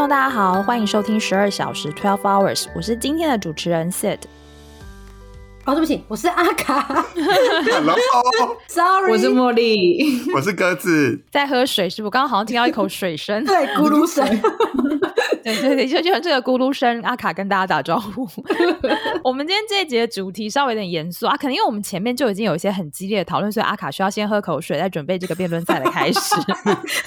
众大家好，欢迎收听十二小时 Twelve Hours，我是今天的主持人 Sid。哦，对不起，我是阿卡 Hello，，Sorry，我是茉莉，我是鸽子。在喝水是不？刚刚好像听到一口水声，对咕噜声，对 对对，就就这个咕噜声，阿卡跟大家打招呼。我们今天这一节的主题稍微有点严肃啊，可能因为我们前面就已经有一些很激烈的讨论，所以阿卡需要先喝口水，再准备这个辩论赛的开始。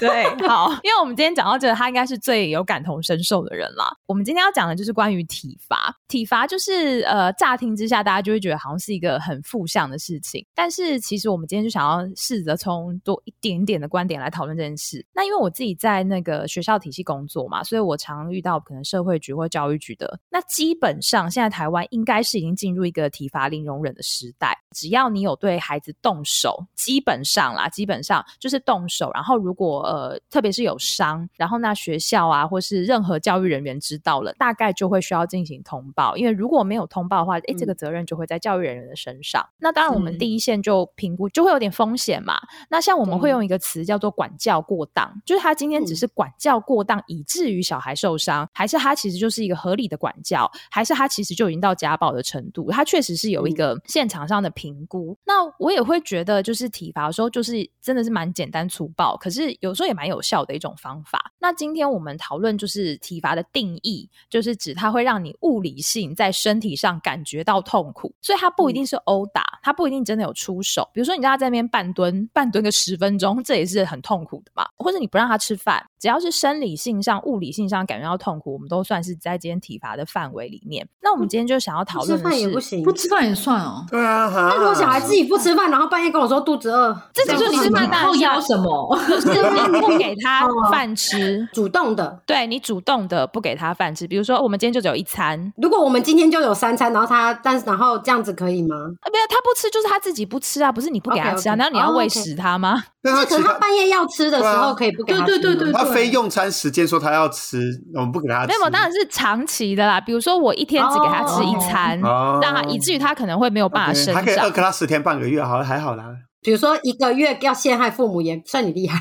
对，好，因为我们今天讲到这个，他应该是最有感同身受的人了。我们今天要讲的就是关于体罚，体罚就是呃，乍听之下大家就会觉得好像是一个很负向的事情，但是其实我们今天就想要试着从多一点点的观点来讨论这件事。那因为我自己在那个学校体系工作嘛，所以我常遇到可能社会局或教育局的。那基本上现在台湾应该是已经进入一个体罚零容忍的时代，只要你有对孩子动手，基本上啦，基本上就是动手。然后如果呃，特别是有伤，然后那学校啊或是任何教育人员知道了，大概就会需要进行通报。因为如果没有通报的话，诶，这个责任就会在教育人员的身上。那当然，我们第一线就评估就会有点风险嘛。那像我们会用一个词叫做管教过当，就是他今天只嗯是管教过当，以至于小孩受伤，还是他其实就是一个合理的管教，还是他其实就已经到家暴的程度？他确实是有一嗯个现场上的评估。那我也会觉得，就是体罚的时候，就是真的是蛮简单粗暴，可是有时候也蛮有效的一种方法。那今天我们讨论就是体罚的定义，就是指它会让你物理性在身体上感觉到痛苦，所以他不一定是殴打，他不一定真的有出手。比如说你让他在那边半蹲，半蹲个十分钟，这也是很痛苦的嘛。或者你不让他吃饭，只要是生理性上、物理性上感觉到痛苦，我们都算是在今天体罚的范围里面。那我们今天就想要讨论的是饭也不，行不。吃饭也算哦。对啊，哈。那如果小孩自己不吃饭，然后半夜跟我说肚子饿，这己就是你吃饭然后要什么？就是你不给他饭吃。主动的。对你主动的不给他饭吃，比如说我们今天就只有一餐，如果我们今天就有三餐，然后他，但是然后这样子可以吗？啊，没有他不吃就是他自己不吃啊，不是你不给他吃啊难道你要喂食他吗？但他可是他半夜要吃的时候，可以不给他吃。对对对对他非用餐时间说他要吃，我们不给他吃。没有，当然是长期的啦。比如说我一天只给他吃一餐，哦让他以至于他可能会没有办法生他可以饿他十天半个月，好像还好啦。比如说一个月要陷害父母，也算你厉害。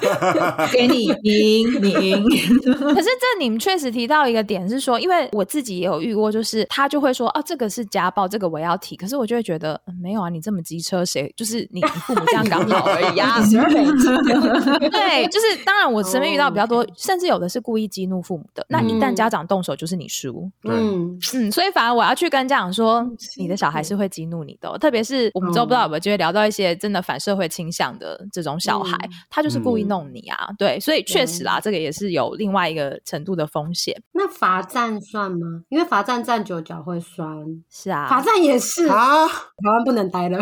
给你赢，你赢。可是这你们确实提到一个点是说，因为我自己也有遇过，就是他就会说哦，这个是家暴，这个我要提。可是我就会觉得、嗯没有啊，你这么机车，谁就是你你父母这样刚好而已啊。对，就是当然我身边遇到比较多，甚至有的是故意激怒父母的。那一旦嗯家长动手，就是你输。嗯，嗯，所以反而我要去跟家长说，你的小孩是会激怒你的哦、特别是我们都不知道有没有机会聊到一些真的反社会倾向的这种小孩，嗯他就是故意嗯弄你啊。对，所以确实啦，这个也是有另外一个程度的风险。那罚站算吗？因为罚站站久脚会酸，是啊，罚站也是，台啊，湾不能待了。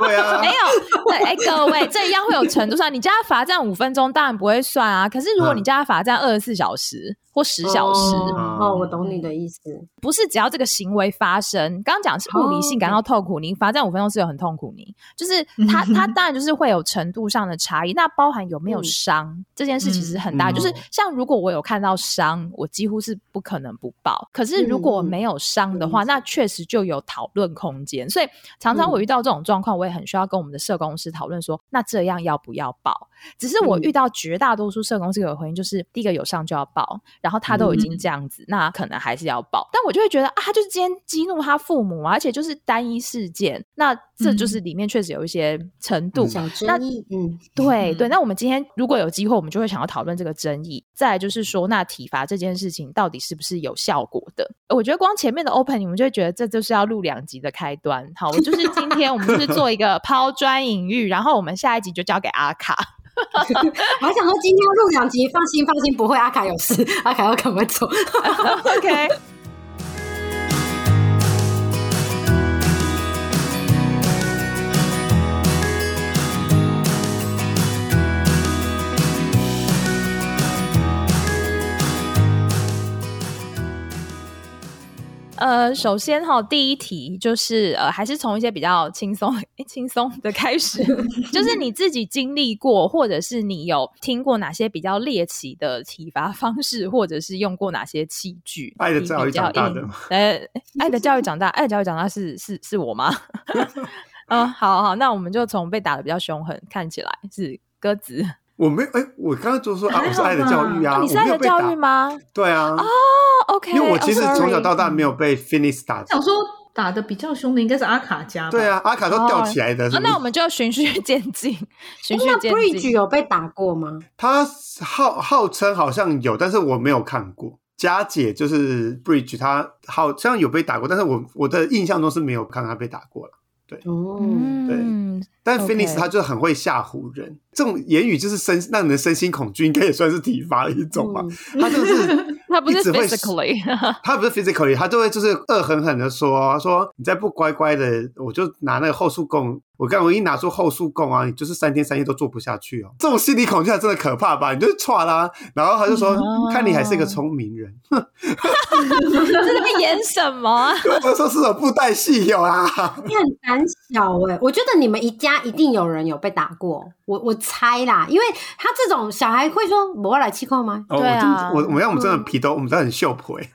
对啊没，有，对，哎、各位，这一样会有程度上，你叫他罚站五分钟，当然不会算啊。可是如果你嗯叫他罚站二十四小时或十小时，哦，哦我懂你的意思。不是只要这个行为发生，刚刚讲是物理性哦感到痛苦，你罚站五分钟是有很痛苦你，就是他他当然就是会有程度上的差异，那包含有没有嗯。伤、这件事其实很大，嗯就是像如果我有看到伤，我几乎是不可能不报，可是如果没有伤的话，嗯那确实就有讨论空间，所以常常我遇到这种状况，我也很需要跟我们的社工师讨论说，那这样要不要报？只是我嗯。遇到绝大多数社工师有回应，就是第一个有伤就要报，然后他都已经嗯。这样子，那可能还是要报。但我就会觉得啊，他就是今天激怒他父母啊，而且就是单一事件，那这就是里面确实有一些程度。小那争议，嗯，对对，嗯那我们今天如果有机会，我们就会想要讨论这个争议。再来就是说，那体罚这件事情到底是不是有效果的？我觉得光前面的 open，你们就会觉得这就是要录两集的开端。好，我就是今天我们就是做一个 抛砖引玉，然后我们下一集就交给阿卡。我还想说今天要录两集，放心放心，不会，阿卡有事，阿卡要赶快走。OK。呃，首先哈，第一题就是呃，还是从一些比较轻松、轻松的开始，就是你自己经历过，或者是你有听过哪些比较猎奇的体罚方式，或者是用过哪些器具？爱的教育长大的吗 呃，爱的教育长大，爱的教育长大是是是我吗？嗯，好好，那我们就从被打的比较凶狠，看起来是鸽子。我没哎，我刚刚就说啊，我是爱的教育啊，你是爱的教育？吗？对啊，哦，OK，因为我其实 oh, 从小到大没有被 Phoenix 打。想说打的比较凶的应该是阿卡加吧？对，啊，阿卡都吊起来的。那我们就要循序渐进，循序那渐 Bridge。有被打过吗？他号号称好像有，但是我没有看过。佳姐就是 Bridge，她好像有被打过，但是我我的印象中是没有看她被打过了。哦，嗯，但 Phoenix 他就很会吓唬人，这种言语就是身让人身心恐惧，应该也算是体罚的一种吧。他就是 他不是 physically，他不是 physically，他就会就是恶狠狠的说说你再不乖乖的，我就拿那个后束供，我刚我一拿出后束供啊，你就是三天三夜都做不下去哦。这种心理恐惧还真的可怕吧？你就是错啦，然后他就说、哦看你还是一个聪明人，这在演什么啊？我说是有布袋戏有啊。你很胆小哎、我觉得你们一家一定有人有被打过，我我猜啦，因为他这种小孩会说“我来气控吗？哦，对啊。我真我我们让我们真的皮都，我们真的很秀婆哎，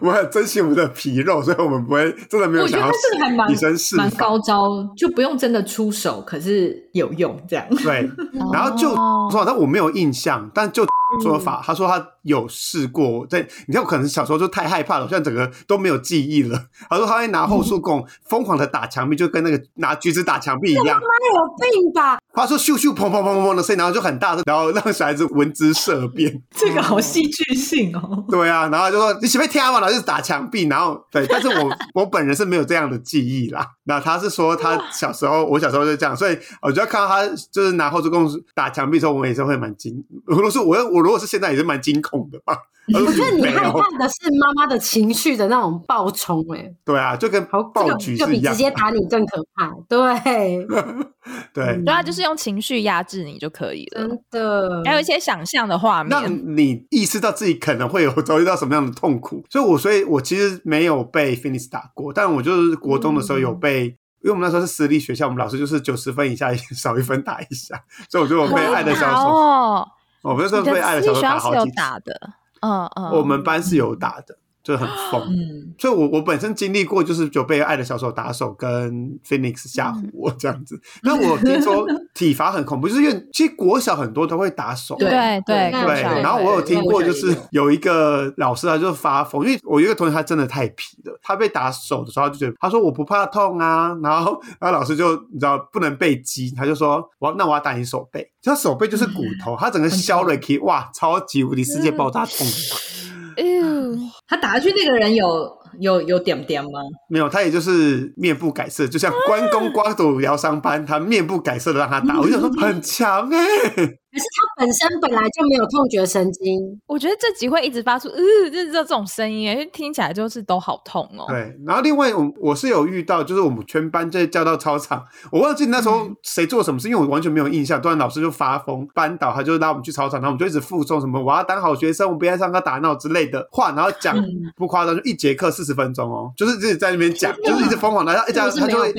我很珍惜我们的皮肉，所以我们不会真的没有我觉得想要他这个还蛮蛮。高招，就不用真的出手，可是有用这样。对，然后就哦说，但我没有印象，但就说法，他说他有试过，在你知道可能小时候就太害怕了，我现在整个都没有记忆了。他说他会拿后束弓疯狂的打墙壁，就跟那个拿橘子打墙壁一样。他有病吧？他说咻咻砰砰砰砰砰的声音，然后就很大声，然后让小孩子闻之色变。这个好戏剧性哦。对啊，然后就说你前面听嘛，然后就是打墙壁，然后对，但是我 我本人是没有这样的记忆啦。那他是说他小时候，我小时候就这样，所以我就要看到他就是拿后助攻打墙壁的时候，我也是会蛮惊。如果是我我如果是现在也是蛮惊恐的吧。我我觉得你害，怕的是妈妈的情绪的那种暴冲哎、对啊，就跟好，这爆个菊一样就比直。接打你更可怕。对，对，对啊，就是用情绪压制你就可以了。真的。还有一些想象的画面，让你意识到自己可能会有遭遇到什么样的痛苦。所以我所以我其实没有被 Finish 打过，但我就是国中的时候有被。因为我们那时候是私立学校，我们老师就是九十分以下少一分打一下，所以我就有被爱的小好手，哦，我们那时候你的私立被爱的小手学校是有打好几次。打的，嗯嗯，我们班是有打的，就很疯。嗯，所以我，我本身经历过，就是就被爱的小手打手跟 Phoenix 吓唬我这样子。那我听说体罚很恐怖，就是因为其实国小很多都会打手，对对对然后我有听过，就是有一个老师他就发疯，因为我有一个同学他真的太皮了，他被打手的时候他就觉得他说我不怕痛啊，然后然后老师就你知道不能被击，他就说我要那我要打你手背，他手背就是骨头，他整个削了一哇，超级无敌世界爆炸痛。嗯，他打下去那个人有有有点点吗？没有，他也就是面不改色，就像关公刮骨疗伤般，他面不改色的让他打，我就想说很强哎、可是他本身本来就没有痛觉神经，我觉得这集会一直发出呃，就是这种声音，因为听起来就是都好痛哦。对，然后另外我我是有遇到，就是我们全班在叫到操场，我忘记那时候谁做什么事，因为我完全没有印象。突然老师就发疯，班导他就拉我们去操场，然后我们就一直附送什么我要当好学生，我不要上课打闹之类的话，然后讲不夸张，就一节课四十分钟哦，就是自己在那边讲，就是一直疯狂的，然后一讲他就会？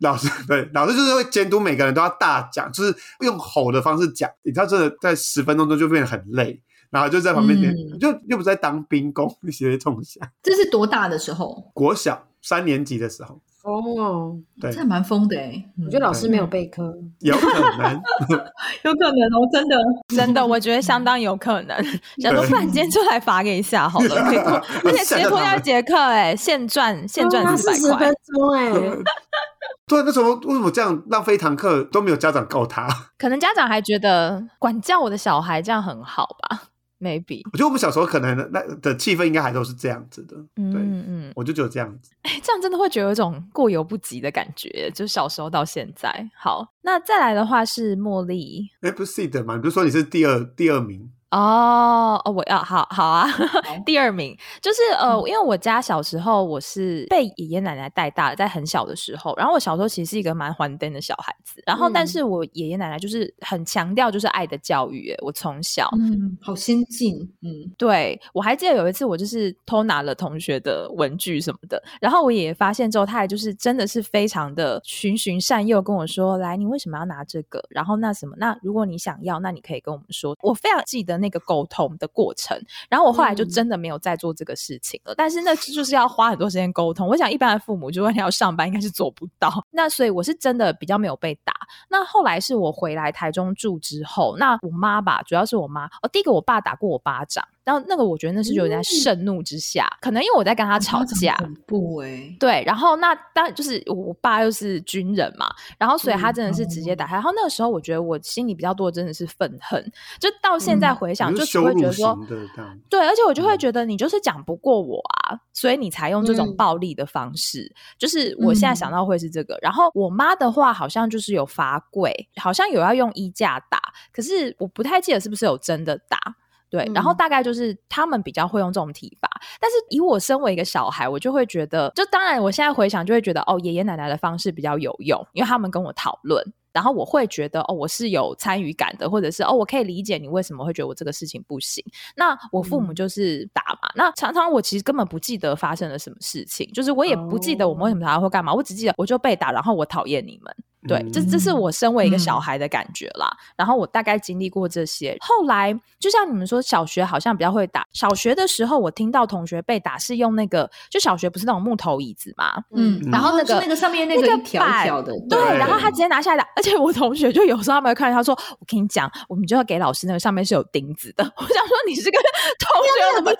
老师对老师就是会监督每个人都要大讲，就是用吼的方式讲，你知道真的在十分钟中就变得很累。然后就在旁边点，嗯就又不在当兵工，那些东西。这是多大的时候？国小三年级的时候，疯哦！对这，还蛮疯的哎，我觉得老师没有备课，有可能。有可能哦，真的。真的，我觉得相当有可能。想说，不然今天就来罚给一下好了，可以吗 而且直接拖掉一节课，哎，现赚现赚四百块四十分。钟哎，对，那时候为什么这样浪费一堂课都没有家长告他？可能家长还觉得管教我的小孩这样很好吧？maybe，我觉得我们小时候可能那的气氛应该还都是这样子的。对，嗯嗯，我就觉得这样子。哎，这样真的会觉得有一种过犹不及的感觉，就小时候到现在。好，那再来的话是茉莉。哎，不是的吗？你不是说你是第二第二名？哦哦，我要好好啊，第二名就是呃，嗯因为我家小时候我是被爷爷奶奶带大的，在很小的时候，然后我小时候其实是一个蛮还灯的小孩子，然后但嗯是我爷爷奶奶就是很强调就是爱的教育，诶我从小。嗯，好先进。嗯，对，我还记得有一次，我就是偷拿了同学的文具什么的，然后我爷爷发现之后，他也就是真的是非常的循循善诱，跟我说：“来，你为什么要拿这个？然后那什么，那如果你想要，那你可以跟我们说。”我非常记得那那个沟通的过程。然后我后来就嗯真的没有再做这个事情了。但是那就是要花很多时间沟通。我想一般的父母就问你要上班，应该是做不到。那所以我是真的比较没有被打。那后来是我回来台中住之后，那我妈吧，主要是我妈。哦，第一个我爸打过我巴掌，然后那个我觉得那是有点在盛怒之下，可能因为我在跟他吵架。恐怖哎、对，然后那当然就是我爸又是军人嘛，然后所以他真的是直接嗯打开。然后那个时候我觉得我心里比较多的真的是愤恨，就到现在嗯回想，你就只会觉得说。对，而且我就会嗯觉得你就是讲不过我啊，所以你才用这种嗯暴力的方式。就是我现在想嗯到会是这个。然后我妈的话好像就是有罚跪，好像有要用衣架打，可是我不太记得是不是有真的打。对，然后嗯大概就是他们比较会用这种体罚，但是以我身为一个小孩，我就会觉得，就当然我现在回想就会觉得，哦，爷爷奶奶的方式比较有用，因为他们跟我讨论，然后我会觉得，哦，我是有参与感的，或者是哦，我可以理解你为什么会觉得我这个事情不行。那我父母就是打嘛，那常常我其实根本不记得发生了什么事情，就是我也不记得我们为什么打会干嘛，我只记得我就被打，然后我讨厌你们。对，这这是嗯我身为一个小嗯孩的感觉啦。然后我大概经历过这些，后来就像你们说，小学好像比较会打。小学的时候，我听到同学被打是用那个，就小学不是那种木头椅子嘛，嗯，嗯然后那个是那个上面那那个条条的，对，然后他直接拿下来打，而且我同学就有时候他们会看，他说：“我跟你讲，我们就要给老师那个上面是有钉子的。”我想说你是个 同学怎么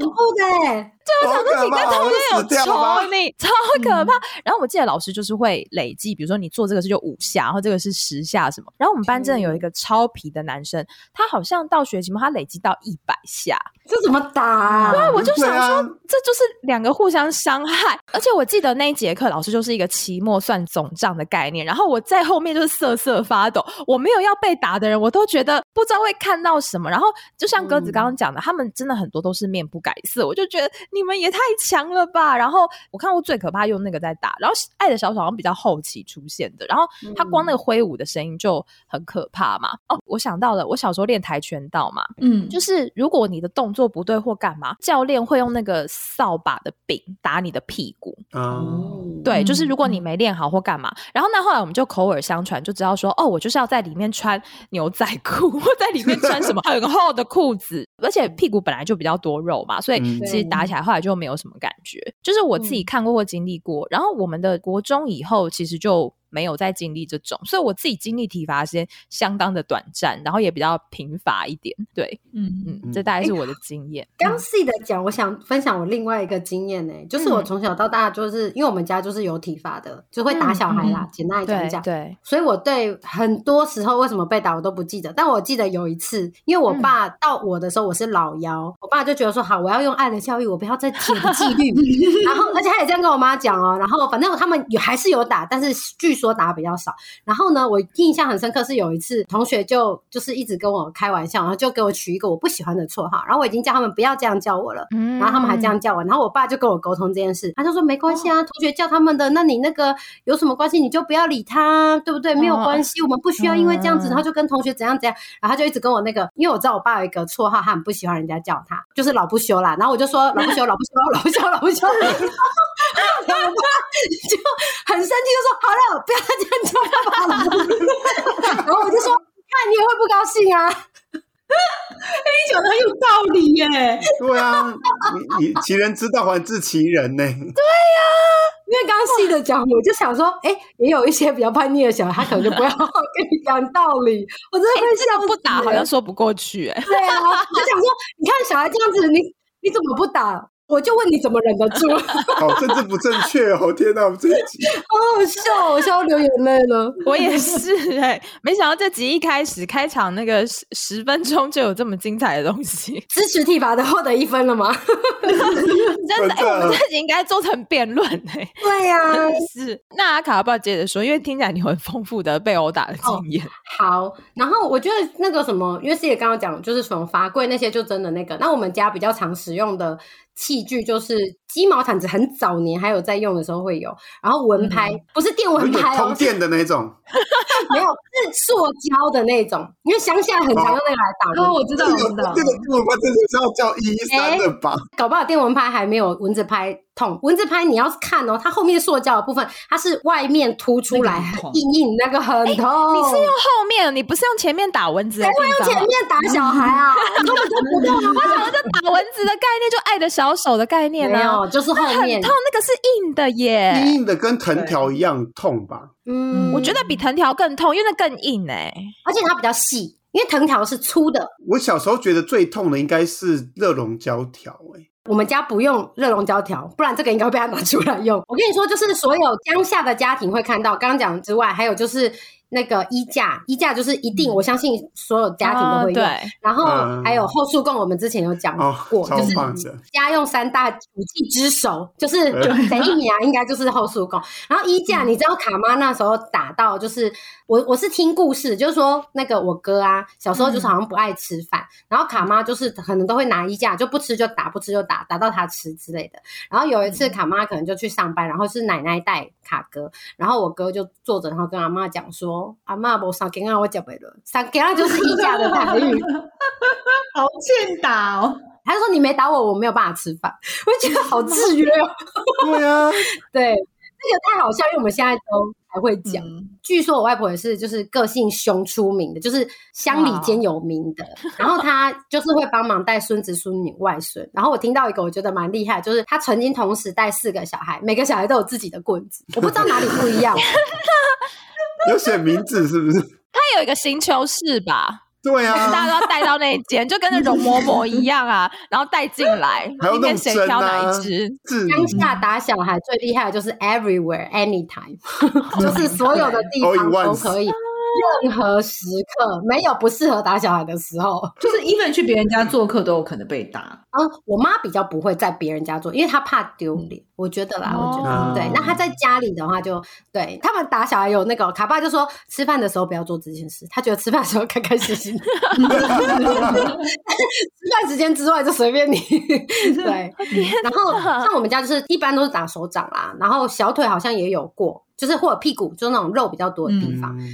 恐怖的欸，我想说你跟同学有仇，你超可怕。然后我记得老师就是会累计，比如说你做这个是就五下，然后这个是十下什么。然后我们班真的有一个超皮的男生，他好像到学期末他累积到一百下，这怎么打啊？对，我就想说，这就是两个互相伤害。而且我记得那一节课，老师就是一个期末算总账的概念，然后我在后面就是瑟瑟发抖。我没有要被打的人，我都觉得不知道会看到什么。然后就像鸽子刚刚讲的，他们真的很多都是面不改色，我就觉得你们也太强了吧。然后我看过最可怕用那个在打，然后爱的小手好像比较后期出现的，然后他光那个挥舞的声音就很可怕嘛。哦，我想到了，我小时候练跆拳道嘛，嗯，就是如果你的动作不对或干嘛，教练会用那个扫把的柄打你的屁股。哦，对，嗯就是如果你没练好或干嘛，然后那后来我们就口耳相传，就知道说，哦，我就是要在里面穿牛仔裤，或在里面穿什么很厚的裤子，而且屁股本来就比较多肉嘛，所以嗯其实打起来后来就没有什么感觉。就是我自己看过或经历过，然后我们的国中以后其实就。没有再经历这种，所以我自己经历体罚时间相当的短暂，然后也比较贫乏一点。对，嗯嗯，这大概是我的经验。刚细的讲，我想分享我另外一个经验呢、就是我嗯从小到大就是因为我们家就是有体罚的，就会打小孩啦。嗯简单来讲对讲，对，所以我对很多时候为什么被打我都不记得，但我记得有一次，因为我爸到我的时候我是老幺，我爸就觉得说好，我要用爱的教育，我不要再铁的纪律。然后而且他也这样跟我妈讲哦，然后反正他们有还是有打，但是据说打比较少。然后呢，我印象很深刻是有一次同学就就是一直跟我开玩笑，然后就给我取一个我不喜欢的绰号，然后我已经叫他们不要这样叫我了。嗯然后他们还这样叫我，然后我爸就跟我沟通这件事，他就说没关系啊，同学叫他们的，那你那个有什么关系，你就不要理他，对不对？没有关系，我们不需要因为这样子，嗯然后就跟同学怎样怎样，然后他就一直跟我那个，因为我知道我爸有一个绰号，他很不喜欢人家叫他，就是老不休啦，然后我就说老不休，老不休，老不休，老不休。然后我爸就很生气，就说：“好了，不这样叫爸爸了。”然后我就说：“看你也会不高兴啊。”你讲的很有道理耶。对啊，你你其人之道还治其人呢。对呀因为刚刚细的讲，我就想说，哎、也有一些比较叛逆的小孩，他可能就不要跟你讲道理。我真的会笑死这个不打好欸像说不过去、哎，对啊，我就想说，你看小孩这样子，你你怎么不打？我就问你怎么忍得住？好 好政治不正确哦！天哪，我们这一集好好笑，我笑流眼泪了。我也是哎、没想到这集一开始开场那个十十分钟就有这么精彩的东西，支持体罚的获得一分了吗？真的哎、真的我们这集应该做成辩论哎，对呀、是。那阿卡要不要接着说？因为听起来你有很丰富的被殴打的经验，好，然后我觉得那个什么，因为师姐刚刚讲，就是什么罚跪那些，就真的那个。那我们家比较常使用的器具就是鸡毛毯子很早年还有在用的时候会有，然后蚊拍、不是电蚊拍哦通，电的那种，没有是塑胶的那种，因为乡下很常用那个来打蚊哦，我知道，我知道这，个电蚊拍真的是要叫一一三的吧？搞不好电蚊拍还没有蚊子拍痛。蚊子拍你要是看哦，它后面塑胶的部分，它是外面凸出来，很硬硬，那个很痛。你是用后面，你不是用前面打蚊子的谁会地方吗。用前面打小孩啊？根本就不用啊！我想这打蚊子的概念就爱的小手的概念呢、就是后面很痛，。那个是硬的耶。硬硬的跟藤条一样痛吧？嗯，我觉得比藤条更痛，因为那更硬哎、而且它比较细，因为藤条是粗的。我小时候觉得最痛的应该是热熔胶条、哎，我们家不用热熔胶条，不然这个应该会被他拿出来用。我跟你说，就是所有乡下的家庭会看到，刚刚讲之外，还有就是那个衣架，衣架就是一定，我相信所有家庭都会用。然后嗯还有后速供，我们之前有讲哦过，超就是家用三大武器之首，就是等 一秒应该就是后速供。然后衣架，你知道卡妈那时候打到，就是我我是听故事，就是说那个我哥啊，小时候就是好像不爱吃饭，然后卡妈就是可能都会拿衣架，就不吃就打，不吃就打，打到他吃之类的。然后有一次卡妈可能就去上班，然后是奶奶带卡哥，然后我哥就坐着，然后跟阿妈讲说：“阿妈我三根啊，我脚没了，三根啊就是衣架的台语。”好欠打哦。他就说你没打我，我没有办法吃饭，我就觉得好制约哦。对啊，对，这个太好笑，因为我们现在都还会讲。嗯据说我外婆也是，就是个性凶出名的，就是乡里间有名的。然后她就是会帮忙带孙子、孙女、外孙。然后我听到一个我觉得蛮厉害，就是她曾经同时带四个小孩，每个小孩都有自己的棍子，我不知道哪里不一样。有写名字是不是？它有一个星球室吧，对啊。大家啊，都要带到那一间，就跟那容嬷嬷一样啊，然后带进来，还要今天弄针谁挑哪啊一只？字乡下打小孩最厉害的就是 everywhere anytime，就是所有的地方都可以，任何时刻没有不适合打小孩的时候。就是 even 去别人家做客都有可能被打。啊，我妈比较不会在别人家做，因为她怕丢脸。我觉得啦，我觉得、哦对。那她在家里的话就，对他们打小孩有那个卡爸就说，吃饭的时候不要做这件事，他觉得吃饭的时候开开心心，吃饭时间之外就随便你。对，然后像我们家就是一般都是打手掌啦，然后小腿好像也有过，就是或者屁股，就是那种肉比较多的地方。嗯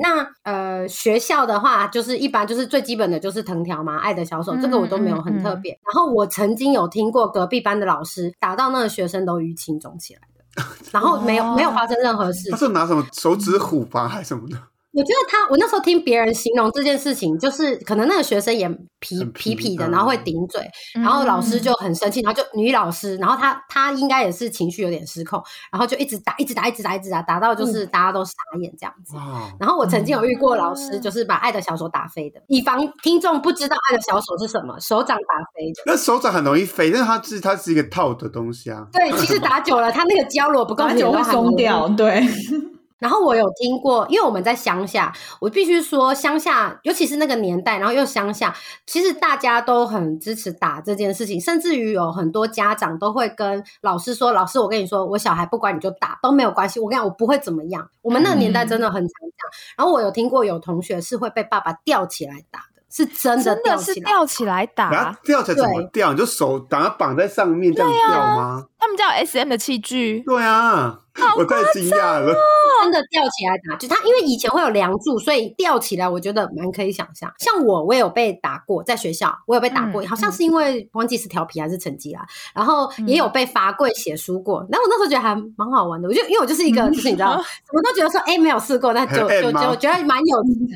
那呃，学校的话，就是一般就是最基本的就是藤条嘛，爱的小手，这个我都没有很特别。然后我曾经有听过隔壁班的老师打到那个学生都淤青肿起来的，然后没有、哦没有发生任何事他。是拿什么手指虎吧，还是什么的？我觉得他，我那时候听别人形容这件事情，就是可能那个学生也皮皮皮皮的，嗯然后会顶嘴，然后老师就很生气，然后就女老师，然后她她应该也是情绪有点失控，然后就一直打，一直打，一直打，一直打，打到就是大家都傻眼这样子。哇，然后我曾经有遇过老师，就是把爱的小手打飞的，以防听众不知道爱的小手是什么，手掌打飞的。那手掌很容易飞，但是它是它是一个套的东西啊。对，其实打久了，它那个胶如果不够黏打久会松掉，对，然后我有听过，因为我们在乡下，我必须说乡下，尤其是那个年代，然后又乡下，其实大家都很支持打这件事情，甚至于有很多家长都会跟老师说：“老师，我跟你说，我小孩不管你就打都没有关系，我跟你讲，我不会怎么样。”我们那个年代真的很常这样。然后我有听过有同学是会被爸爸吊起来打的，是真的真的是吊起来。打后，吊起来怎么吊？你就手把它绑在上面这样吊吗？他们家有 S M 的器具，对啊，我太惊讶了。真的吊起来打，就他因为以前会有梁柱，所以吊起来，我觉得蛮可以想象。像我，我也有被打过，在学校我有被打过，嗯好像是因为忘记是调皮还是成绩啦，然后也有被罚跪写书过。然后我那时候觉得还蛮好玩的，我就因为我就是一个 就是你知道，什么都觉得说哎、没有试过，那就就就觉得蛮有趣的。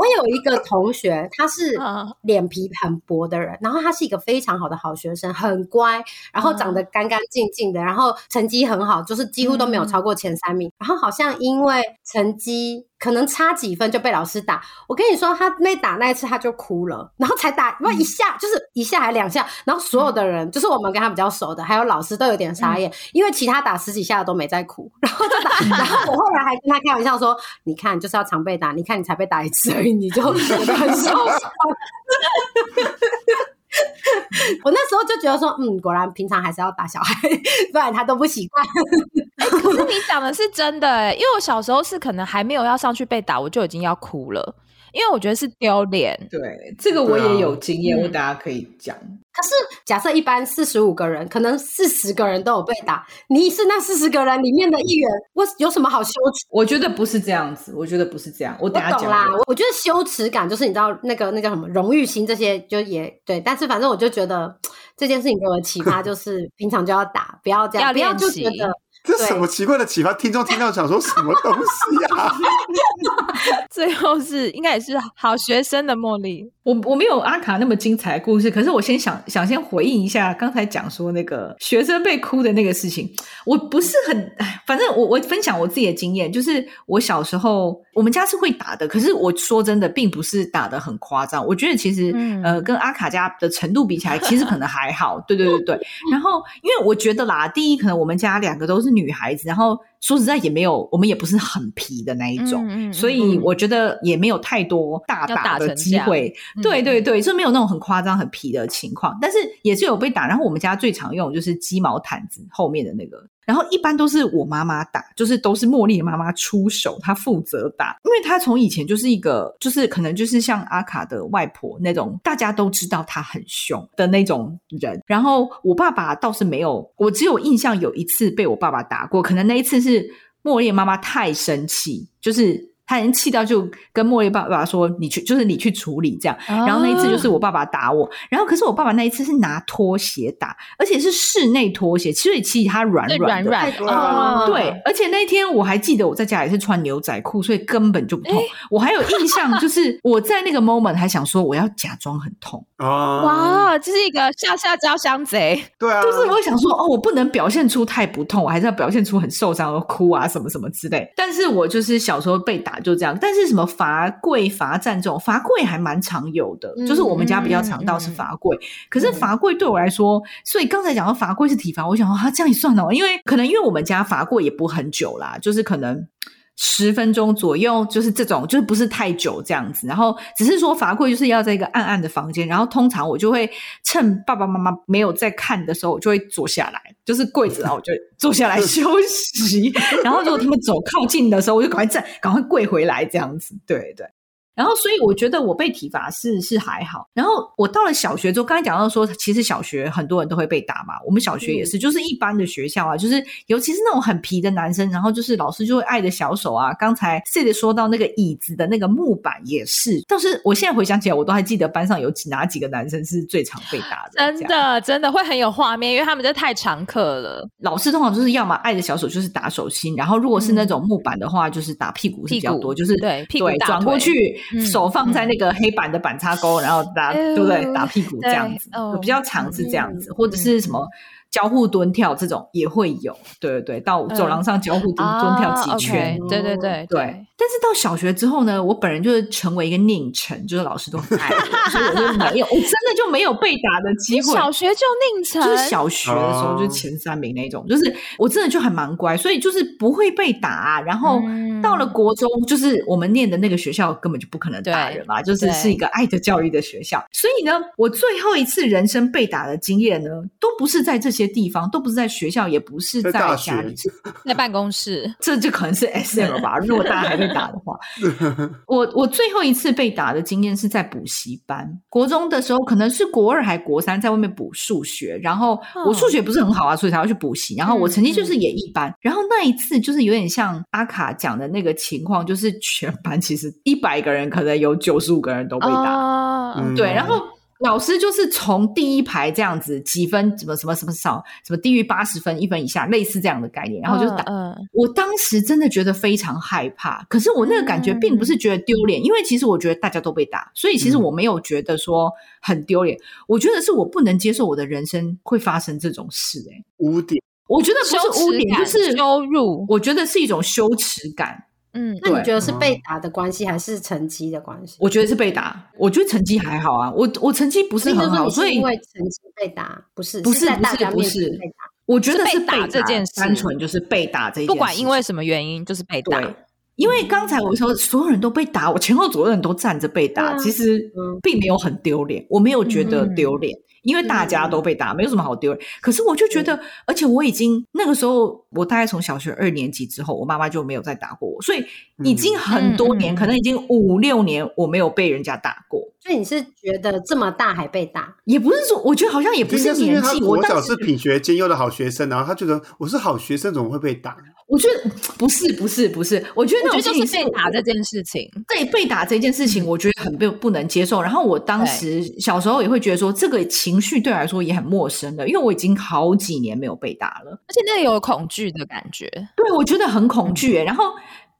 我有一个同学，他是嗯。脸皮很薄的人，然后他是一个非常好的好学生，很乖，然后长得干干净净的，然后成绩很好，就是几乎都没有超过前三名。然后好像因为成绩可能差几分就被老师打。我跟你说，他没打那一次他就哭了，然后才打不一下，就是一下还两下，然后所有的人，就是我们跟他比较熟的，还有老师都有点傻眼，因为其他打十几下的都没在哭，然后就打，然后我后来还跟他开玩笑说，你看就是要常被打，你看你才被打一次而已，你就 很受伤。我那时候就觉得说，嗯，果然平常还是要打小孩，不然他都不习惯。可是你讲的是真的、因为我小时候是可能还没有要上去被打，我就已经要哭了。因为我觉得是丢脸。对，这个我也有经验，嗯我大家可以讲。可是假设一般四十五个人，可能四十个人都有被打，你是那四十个人里面的一员，我有什么好羞耻？我觉得不是这样子，我觉得不是这样。我我等下讲懂啦，我我觉得羞耻感就是你知道那个那叫什么荣誉心这些就也对，但是反正我就觉得这件事情给我的启发 就是平常就要打，不要这样，要不要就觉得这什么奇怪的启发？听众听到想说什么东西啊？最后是应该也是好学生的茉莉，我我没有阿卡那么精彩的故事，可是我先想想先回应一下刚才讲说那个学生被哭的那个事情。我不是很，哎反正我我分享我自己的经验，就是我小时候我们家是会打的，可是我说真的，并不是打的很夸张。我觉得其实、嗯呃跟阿卡家的程度比起来，其实可能还好。对对对对。然后因为我觉得啦，第一可能我们家两个都是女孩子，然后说实在也没有，我们也不是很皮的那一种，嗯嗯嗯所以我觉得也没有太多大要打打的机会。嗯对对对，就没有那种很夸张、很皮的情况，但是也是有被打。然后我们家最常用就是鸡毛毯子后面的那个，然后一般都是我妈妈打，就是都是茉莉的妈妈出手，她负责打，因为她从以前就是一个，就是可能就是像阿卡的外婆那种，大家都知道她很凶的那种人。然后我爸爸倒是没有，我只有印象有一次被我爸爸打过，可能那一次是茉莉妈妈太生气，就是。她已经气到就跟茉莉爸爸说：“你去，就是你去处理这样。”然后那一次就是我爸爸打我，然后可是我爸爸那一次是拿拖鞋打，而且是室内拖鞋，所以其实它软软的。软软。对啊哦，对，而且那天我还记得我在家里是穿牛仔裤，所以根本就不痛。我还有印象，就是我在那个 moment 还想说我要假装很痛，哦，哇，这是一个下下交相贼，对啊，就是我会想说哦，我不能表现出太不痛，我还是要表现出很受伤而哭啊什么什么之类。但是我就是小时候被打就这样，但是什么罚跪、罚站这种罚跪还蛮常有的，嗯就是我们家比较常到是罚跪。可是罚跪对我来说，所以刚才讲到罚跪是体罚，我想说啊这样也算了，因为可能因为我们家罚跪也不很久啦，就是可能。十分钟左右，就是这种，就是不是太久这样子。然后只是说罚跪就是要在一个暗暗的房间，然后通常我就会趁爸爸妈妈没有在看的时候，我就会坐下来，就是跪着，然后我就坐下来 休息。然后如果他们走靠近的时候，我就赶快站，赶快跪回来这样子。对对。然后，所以我觉得我被体罚是是还好。然后我到了小学之后，刚才讲到说，其实小学很多人都会被打嘛。我们小学也是，就是一般的学校啊，就是尤其是那种很皮的男生，然后就是老师就会爱的小手啊。刚才 C 说到那个椅子的那个木板也是，但是我现在回想起来，我都还记得班上有几哪几个男生是最常被打的。真的真的会很有画面，因为他们这太常客了，老师通常就是要么爱的小手就是打手心，然后如果是那种木板的话，就是打屁股是比较多，就是对屁股转过去，嗯手放在那个黑板的板擦钩，然后打对不对？嗯打屁股这样子，比较常是这样子，嗯或者是什么。交互蹲跳这种也会有，对对对，到走廊上交互蹲、蹲跳啊几圈对对对对，但是到小学之后呢，我本人就是成为一个佞臣，就是老师都很爱我，所以我就没有，我真的就没有被打的机你会。小学就佞臣，就是小学的时候，哦就是前三名那种，就是我真的就还蛮乖，所以就是不会被打、啊然后嗯到了国中，就是我们念的那个学校根本就不可能打人嘛，就是是一个爱的教育的学校。所以呢，我最后一次人生被打的经验呢，都不是在这些地方，都不是在学校，也不是在家里，学在办公室，这就可能是 S M 吧。如果大家还被打的话，我我最后一次被打的经验是在补习班，国中的时候可能是国二还国三，在外面补数学，然后我数学不是很好啊，所以才要去补习，然后我成绩就是也一般，然后那一次就是有点像阿卡讲的那个情况，就是全班其实一百个人可能有九十五个人都被打，对，然后。老师就是从第一排这样子几分，什么什么什么少，什么低于八十分一分以下，类似这样的概念，然后就是打。嗯，我当时真的觉得非常害怕，可是我那个感觉并不是觉得丢脸，因为其实我觉得大家都被打，所以其实我没有觉得说很丢脸。我觉得是我不能接受我的人生会发生这种事、欸，污点，我觉得不是污点，就是羞辱，我觉得是一种羞耻感。嗯，那你觉得是被打的关系还是成绩的关系？我觉得是被打，我觉得成绩还好啊，我我成绩不是很好，所以因为成绩被打，不是不是在大家不是不是。我觉得是被是被打这件事单纯就是被打这一件事，不管因为什么原因，就是被打，因为刚才我说所有人都被打，我前后左右人都站着被打，啊其实嗯并没有很丢脸，我没有觉得丢脸。因为大家都被打，没有什么好丢脸。可是我就觉得，而且我已经那个时候，我大概从小学二年级之后，我妈妈就没有再打过我，所以已经很多年，可能已经五六年，我没有被人家打过。所以你是觉得这么大还被打？也不是说，我觉得好像也不是年纪，我小是品学兼优的好学生，然后他觉得我是好学生，怎么会被打？我觉得不是不是不是，我觉得那我觉得就是被打这件事情，对被打这件事情，我觉得很不不能接受。然后我当时小时候也会觉得说，这个情绪对我来说也很陌生的，因为我已经好几年没有被打了。而且那个有恐惧的感觉。对，我觉得很恐惧耶。然后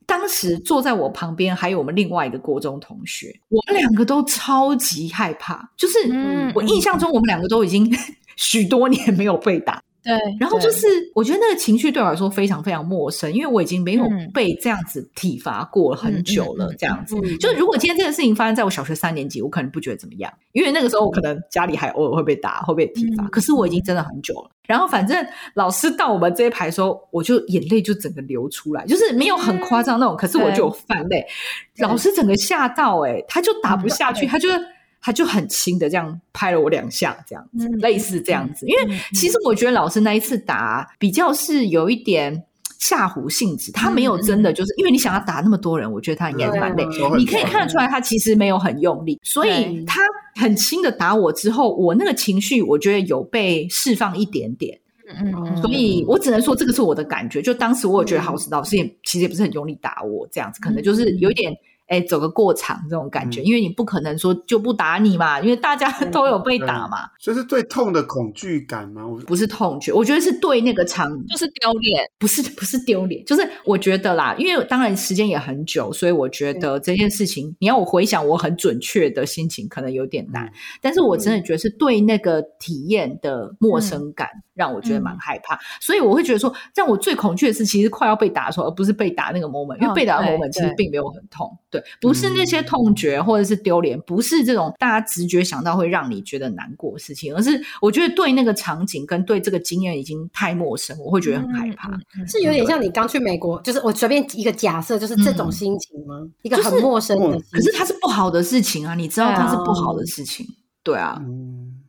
当时坐在我旁边还有我们另外一个国中同学，我们两个都超级害怕。就是嗯我印象中，我们两个都已经 许多年没有被打。对，然后就是，我觉得那个情绪对我来说非常非常陌生，因为我已经没有嗯被这样子体罚过很久了。这样子，嗯就如果今天这件事情发生在我小学三年级，我可能不觉得怎么样，因为那个时候我可能家里还偶尔会被打，会被体罚。嗯可是我已经真的很久了。然后反正老师到我们这一排的时候，我就眼泪就整个流出来，就是没有很夸张那种，可是我就有泛泪。老师整个吓到、欸，他就打不下去，嗯他就他就很轻的这样拍了我两下，这样子，嗯类似这样子。因为嗯其实我觉得老师那一次打比较是有一点吓唬性质，他没有真的就是因为你想要打那么多人，我觉得他应该是蛮累。你可以看得出来，他其实没有很用力，所以他很轻的打我之后，我那个情绪我觉得有被释放一点点，嗯嗯嗯，所以我只能说这个是我的感觉。就当时我有觉得好，老师也其实也不是很用力打我，这样子可能就是有一点。哎，走个过场这种感觉，嗯因为你不可能说就不打你嘛，因为大家 都有被打嘛，所以是对痛的恐惧感吗？我不是痛觉，我觉得是对那个场就是丢脸。不是不是丢脸，就是我觉得啦，因为当然时间也很久，所以我觉得这件事情，你要我回想我很准确的心情，可能有点难。嗯但是我真的觉得是对那个体验的陌生感，让我觉得蛮害怕。所以我会觉得说，让我最恐惧的是，其实快要被打的时候，而不是被打那个 moment，因为嗯被打的 moment 其实并没有很痛，对，不是那些痛觉或者是丢脸，不是这种大家直觉想到会让你觉得难过的事情，而是我觉得对那个场景跟对这个经验已经太陌生，我会觉得很害怕。嗯嗯。嗯是有点像你刚去美国，就是我随便一个假设，就是这种心情吗？一个很陌生的可是它是不好的事情啊，你知道它是不好。的事情，对啊。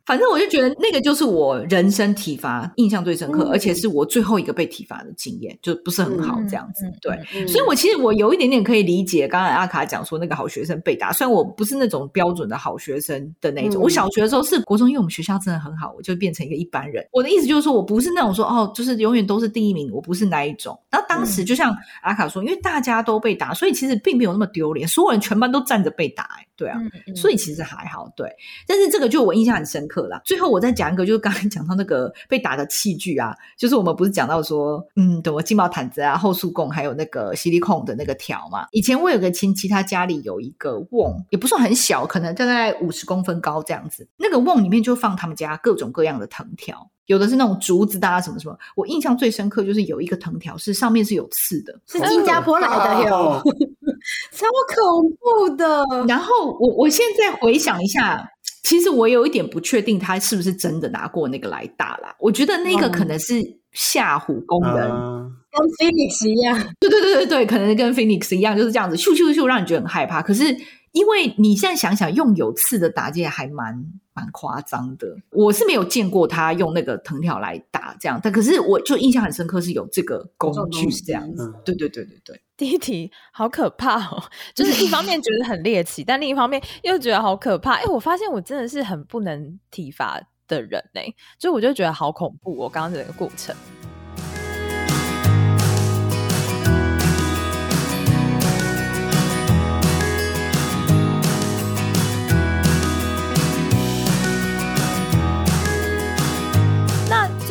嗯，反正我就觉得那个就是我人生体罚印象最深刻，嗯而且是我最后一个被体罚的经验，就不是很好嗯这样子。嗯对，嗯所以我其实我有一点点可以理解刚才阿卡讲说那个好学生被打，虽然我不是那种标准的好学生的那种，嗯我小学的时候是国中，因为我们学校真的很好，我就变成一个一般人。我的意思就是说我不是那种说哦，就是永远都是第一名，我不是那一种。然后当时就像阿卡说，因为大家都被打，所以其实并没有那么丢脸，所有人全班都站着被打、欸，对啊。所以其实还好，对。但是这个就我印象很深刻啦。最后我再讲一个，就是刚才讲到那个被打的器具啊，就是我们不是讲到说，嗯，怎么金毛毯子啊、后速供还有那个吸力控的那个条嘛。以前我有个亲戚，他家里有一个瓮，也不算很小，可能大概五十公分高这样子。那个瓮里面就放他们家各种各样的藤条。有的是那种竹子的啊，什么什么。我印象最深刻就是有一个藤条是上面是有刺的，是新加坡来的哟哦，超恐怖的。然后我我现在回想一下，其实我有一点不确定他是不是真的拿过那个来打啦。我觉得那个可能是吓唬工人，啊跟 Phoenix 一样，对对对对对，可能跟 Phoenix 一样，就是这样子咻咻咻，让你觉得很害怕。可是因为你现在想想，用有刺的打击还蛮蛮夸张的。我是没有见过他用那个藤条来打这样，但可是我就印象很深刻是有这个工具这种东西这样子。嗯对对对对对。第一题好可怕哦，就是一方面觉得很猎奇，但另一方面又觉得好可怕。哎，我发现我真的是很不能体罚的人呢、就我就觉得好恐怖哦，刚刚整个过程。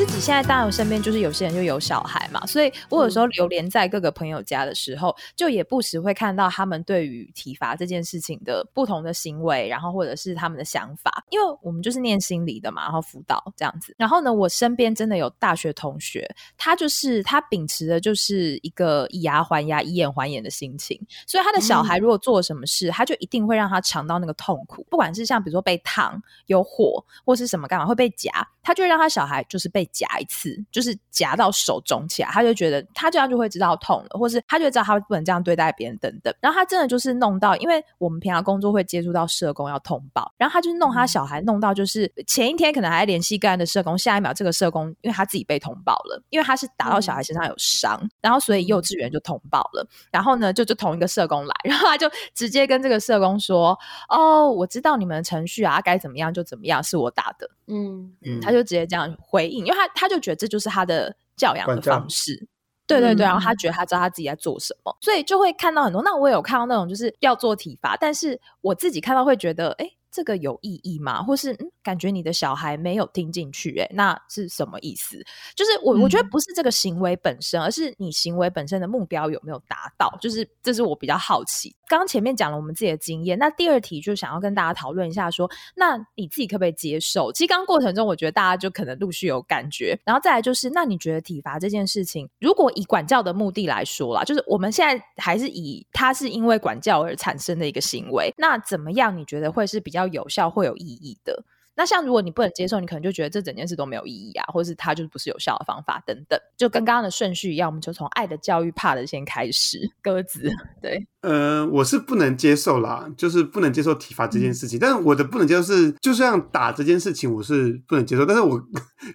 自己现在当然身边就是有些人就有小孩嘛，所以我有时候流连在各个朋友家的时候，就也不时会看到他们对于体罚这件事情的不同的行为，然后或者是他们的想法。因为我们就是念心理的嘛，然后辅导这样子。然后呢，我身边真的有大学同学，他就是他秉持的就是一个以牙还牙、以眼还眼的心情，所以他的小孩如果做了什么事，他就一定会让他尝到那个痛苦，不管是像比如说被烫、有火或是什么干嘛会被夹，他就会让他小孩就是被夹。夹一次，就是夹到手肿起来，他就觉得他这样就会知道痛了，或是他就知道他不能这样对待别人等等。然后他真的就是弄到，因为我们平常工作会接触到社工要通报，然后他就弄他小孩弄到，就是前一天可能还在联系个案的社工，下一秒这个社工因为他自己被通报了，因为他是打到小孩身上有伤，然后所以幼稚园就通报了，然后呢就就同一个社工来，然后他就直接跟这个社工说：“哦，我知道你们的程序啊，该怎么样就怎么样，是我打的。”嗯，嗯。他就直接这样回应，因为他他他就觉得这就是他的教养的方式。对对对，然后他嗯觉得他知道他自己在做什么，所以就会看到很多。那我也有看到那种就是要做体罚，但是我自己看到会觉得，哎，这个有意义吗？或是嗯，感觉你的小孩没有听进去，哎，那是什么意思？就是我我觉得嗯不是这个行为本身，而是你行为本身的目标有没有达到，就是这是我比较好奇。刚前面讲了我们自己的经验，那第二题就想要跟大家讨论一下说，那你自己可不可以接受？其实刚过程中，我觉得大家就可能陆续有感觉，然后再来就是，那你觉得体罚这件事情，如果以管教的目的来说啦，就是我们现在还是以它是因为管教而产生的一个行为，那怎么样？你觉得会是比较有效、会有意义的？那像如果你不能接受，你可能就觉得这整件事都没有意义啊，或是它就不是有效的方法等等，就跟刚刚的顺序一样，我们就从爱的教育怕的先开始。鸽子，对，呃，我是不能接受啦，就是不能接受体罚这件事情。但是我的不能接受是，就像打这件事情，我是不能接受。但是我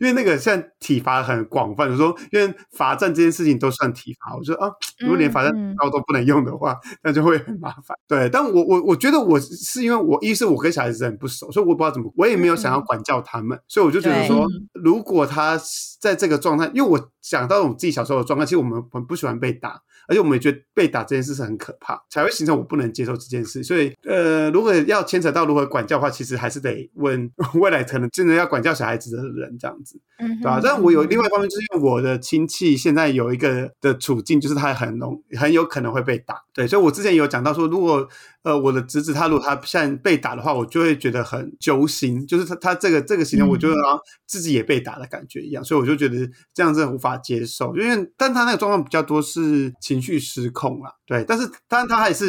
因为那个现在体罚很广泛，我说因为罚站这件事情都算体罚，我说啊，如果连罚站刀都不能用的话，那就会很麻烦。对，但我我我觉得我是因为我一是我跟小孩子很不熟，所以我不知道怎么，我也没有想要管教他们，所以我就觉得说，如果他在这个状态，因为我想到我自己小时候的状态，其实我们很不喜欢被打。而且我们也觉得被打这件事是很可怕，才会形成我不能接受这件事。所以，呃，如果要牵扯到如何管教的话，其实还是得问 未来可能真的要管教小孩子的人这样子，嗯对吧、但我有另外一方面，就是因为我的亲戚现在有一个的处境，就是他很容很有可能会被打，对，所以我之前有讲到说，如果呃我的侄子他如果他现在被打的话，我就会觉得很揪心，就是他他这个这个行为，我觉得好像自己也被打的感觉一样，所以我就觉得这样真的无法接受，因为但他那个状况比较多是情绪失控啦，对，但是当然他还是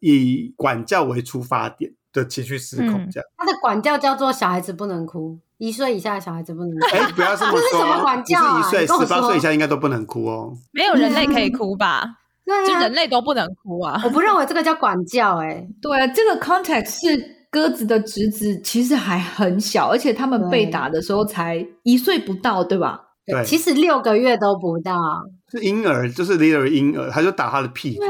以管教为出发点的情绪失控嗯这样。他的管教叫做小孩子不能哭，一岁以下的小孩子不能哭。哎、不要这么这是，什么管教啊是一岁、十八岁以下应该都不能哭哦。没有人类可以哭吧？对啊就人，类都不能哭啊！我不认为这个叫管教、哎，对啊，这个 context 是鸽子的侄子其实还很小，而且他们被打的时候才一岁不到，对吧？对其实六个月都不到。是婴儿，就是 little 婴儿，他就打他的屁股。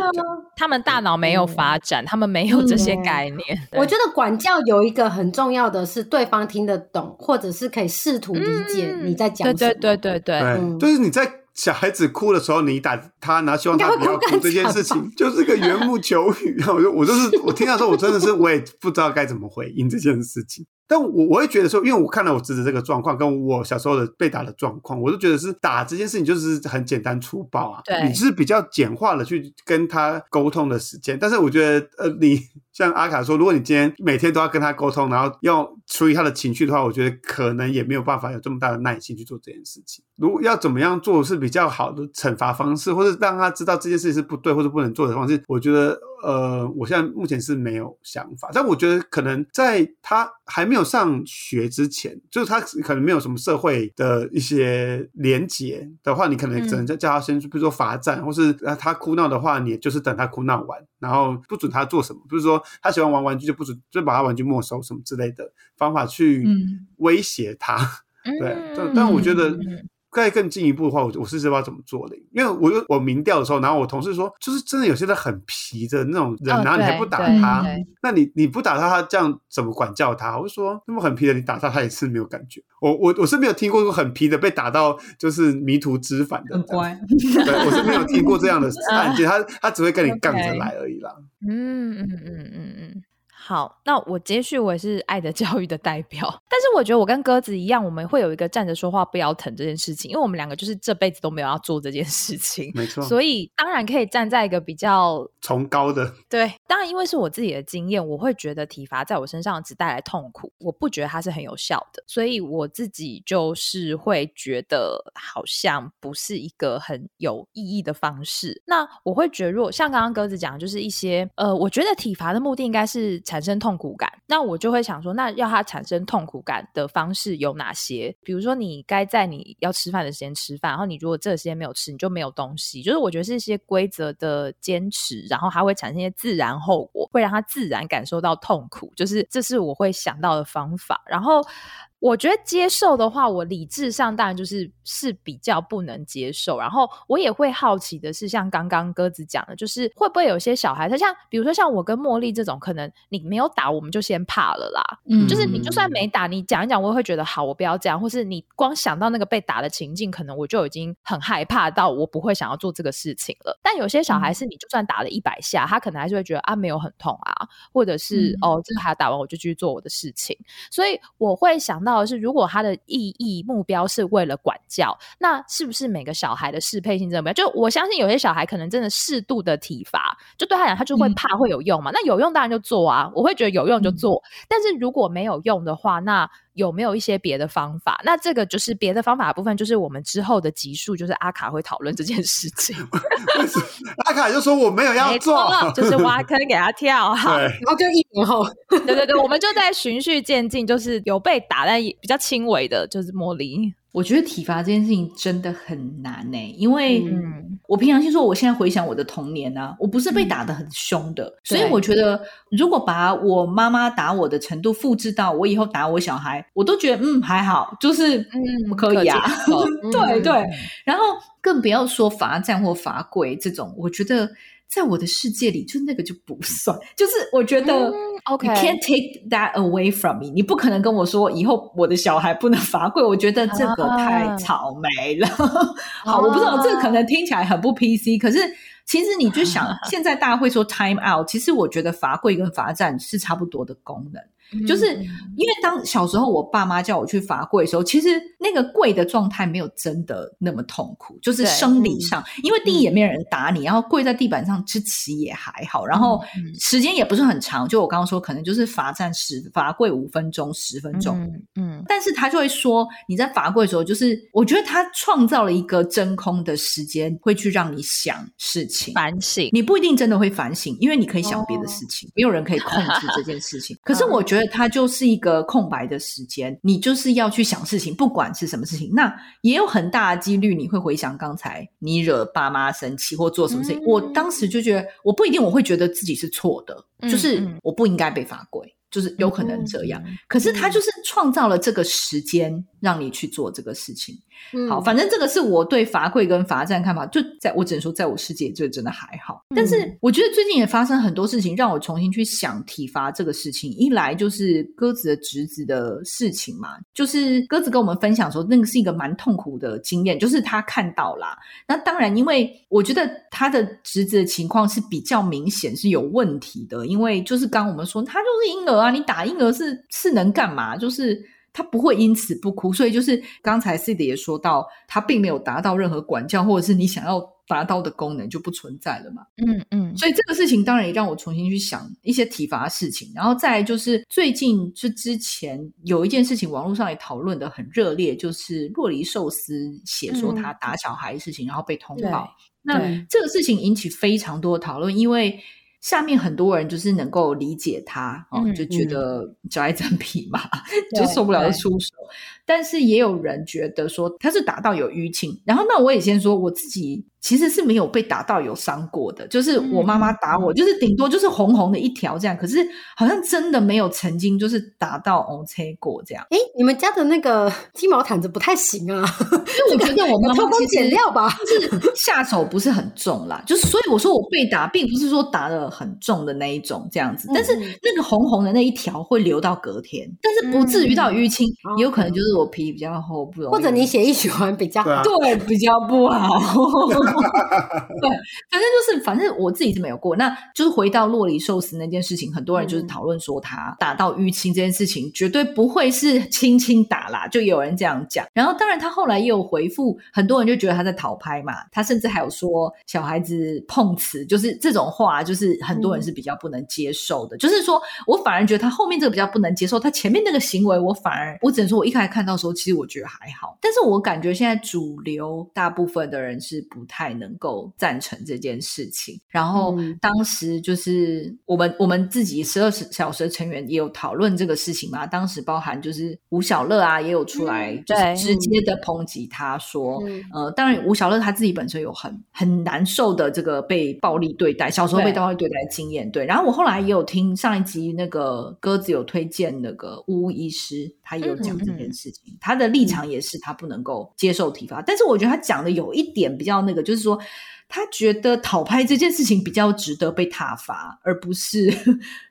他们大脑没有发展，他们没有这些嗯概念。我觉得管教有一个很重要的是，对方听得懂，或者是可以试图理解你在讲什么。对对对对对，对，嗯就是你在小孩子哭的时候，你打他，然后希望他不要哭这件事情，就是个缘木求鱼。然后我就我就是我听到的时候，我真的是我也不知道该怎么回应这件事情。但我我会觉得说，因为我看了我侄子这个状况，跟我小时候的被打的状况，我就觉得是打这件事情就是很简单粗暴啊，对你是比较简化的去跟他沟通的时间。但是我觉得，呃，你像阿卡说，如果你今天每天都要跟他沟通，然后要处理他的情绪的话，我觉得可能也没有办法有这么大的耐心去做这件事情。如果要怎么样做是比较好的惩罚方式，或者让他知道这件事情是不对或者不能做的方式，我觉得呃，我现在目前是没有想法。但我觉得可能在他还没有上学之前，就是他可能没有什么社会的一些连结的话，你可能只能叫叫他先，比如说罚站，或是呃他哭闹的话，你就是等他哭闹完，然后不准他做什么，比如说他喜欢玩玩具就不准，就把他玩具没收什么之类的方法去嗯威胁他。对，嗯但但我觉得嗯再更进一步的话，我我是知道怎么做的，因为我我民调的时候，然后我同事说，就是真的有些人很皮的那种人，哦然后你还不打他，那你你不打他，他这样怎么管教他？我就说，那么很皮的你打他，他也是没有感觉。我我我是没有听过很皮的被打到就是迷途知返的，很乖。对，我是没有听过这样的案件，他他只会跟你杠着来而已啦。嗯嗯嗯嗯嗯。好，那我接续我也是爱的 教育的代表，但是我觉得我跟鸽子一样，我们会有一个站着说话不腰疼这件事情，因为我们两个就是这辈子都没有要做这件事情，没错，所以当然可以站在一个比较崇高的，对，当然因为是我自己的经验，我会觉得体罚在我身上只带来痛苦，我不觉得它是很有效的，所以我自己就是会觉得好像不是一个很有意义的方式。那我会觉得，如果像刚刚鸽子讲，就是一些呃，我觉得体罚的目的应该是产产生痛苦感。那我就会想说，那要他产生痛苦感的方式有哪些？比如说，你该在你要吃饭的时间吃饭，然后你如果这个时间没有吃，你就没有东西。就是我觉得是一些规则的坚持，然后它会产生一些自然后果，会让他自然感受到痛苦。就是这是我会想到的方法。然后。我觉得接受的话，我理智上当然就是是比较不能接受。然后我也会好奇的是，像刚刚鸽子讲的，就是会不会有些小孩，他像比如说像我跟茉莉这种，可能你没有打，我们就先怕了啦。嗯，就是你就算没打，你讲一讲，我也会觉得好，我不要这样。或是你光想到那个被打的情境，可能我就已经很害怕到我不会想要做这个事情了。但有些小孩是，你就算打了一百下，他可能还是会觉得啊没有很痛啊，或者是哦这个还打完我就继续做我的事情。所以我会想。到的是，如果他的意义目标是为了管教，那是不是每个小孩的适配性怎么样？就我相信有些小孩可能真的适度的体罚，就对他讲，他就会怕会有用嘛。那有用当然就做啊，我会觉得有用就做。但是如果没有用的话，那有没有一些别的方法？那这个就是别的方法的部分，就是我们之后的集数，就是阿卡会讨论这件事情。阿卡就说我没有要做，就是挖坑给他跳哈。然后就一年后，对对对，我们就在循序渐进，就是有被打，但比较轻微的，就是茉莉。我觉得体罚这件事情真的很难呢，因为我平常心说，我现在回想我的童年呢，我不是被打的很凶的，所以我觉得如果把我妈妈打我的程度复制到我以后打我小孩，我都觉得嗯还好，就是嗯可以啊，对对，然后更不要说罚站或罚跪这种，我觉得。在我的世界里，就那个就不算。就是我觉得，OK，you can't take that away from me。你不可能跟我说以后我的小孩不能罚跪。我觉得这个太草莓了。好，我不知道这个可能听起来很不 PC，可是其实你就想，现在大家会说 time out，其实我觉得罚跪跟罚站是差不多的功能。就是因为当小时候我爸妈叫我去罚跪的时候，其实那个跪的状态没有真的那么痛苦，就是生理上，因为第一也没有人打你，然后跪在地板上之起也还好，然后时间也不是很长，就我刚刚说可能就是罚站十罚跪五分钟十分钟，嗯，但是他就会说你在罚跪的时候，就是我觉得他创造了一个真空的时间，会去让你想事情反省，你不一定真的会反省，因为你可以想别的事情，没有人可以控制这件事情，可是我觉得。它就是一个空白的时间，你就是要去想事情，不管是什么事情，那也有很大的几率你会回想刚才你惹爸妈生气或做什么事情。我当时就觉得，我不一定我会觉得自己是错的，就是我不应该被罚跪。就是有可能这样，可是他就是创造了这个时间让你去做这个事情。好，反正这个是我对罚跪跟罚站看法。就在我只能说，在我世界这真的还好。但是我觉得最近也发生很多事情，让我重新去想体罚这个事情。一来就是鸽子的侄子的事情嘛，就是鸽子跟我们分享说，那个是一个蛮痛苦的经验，就是他看到啦。那当然，因为我觉得他的侄子的情况是比较明显是有问题的，因为就是刚我们说，他就是婴儿。啊！你打婴儿是是能干嘛？就是他不会因此不哭，所以就是刚才 C 的也说到，他并没有达到任何管教或者是你想要达到的功能就不存在了嘛。嗯嗯，所以这个事情当然也让我重新去想一些体罚事情，然后再就是最近就之前有一件事情，网络上也讨论的很热烈，就是洛黎寿司写说他打小孩的事情，然后被通报。那这个事情引起非常多的讨论，因为。下面很多人就是能够理解他哦，就觉得脚爱真皮嘛，就受不了就出手。但是也有人觉得说他是打到有淤青，然后那我也先说我自己。其实是没有被打到有伤过的，就是我妈妈打我，就是顶多就是红红的一条这样，可是好像真的没有曾经就是打到 OK 过这样。哎，你们家的那个 鸡毛毯子不太行啊，因为 我觉得我妈妈偷工减料吧，就是下手不是很重啦，就是所以我说我被打并不是说打的很重的那一种这样子，但是那个红红的那一条会留到隔天，但是不至于到淤青，也有可能就是我皮比较厚，不容易，或者你血液循环比较对 比较不好。对，反正就是，反正我自己是没有过。那就是回到洛里寿司那件事情，很多人就是讨论说他打到淤青这件事情，绝对不会是轻轻打啦，就有人这样讲。然后当然他后来也有回复，很多人就觉得他在讨拍嘛。他甚至还有说小孩子碰瓷，就是这种话，就是很多人是比较不能接受的。就是说我反而觉得他后面这个比较不能接受，他前面那个行为，我反而我只能说我一开始看到时候，其实我觉得还好。但是我感觉现在主流大部分的人是不太。太能够赞成这件事情。然后嗯。当时就是我们我们自己十二小时的成员也有讨论这个事情嘛，当时包含就是吴小乐啊也有出来嗯就是直接的抨击他说，嗯呃，当然吴小乐他自己本身有很很难受的这个被暴力对待，小时候被对。暴力对待的经验，对。然后我后来也有听上一集那个鸽子有推荐那个巫医师，他也有讲这件事情，他的立场也是他不能够接受体罚，但是我觉得他讲的有一点比较那个，就是说。他觉得讨拍这件事情比较值得被挞伐，而不是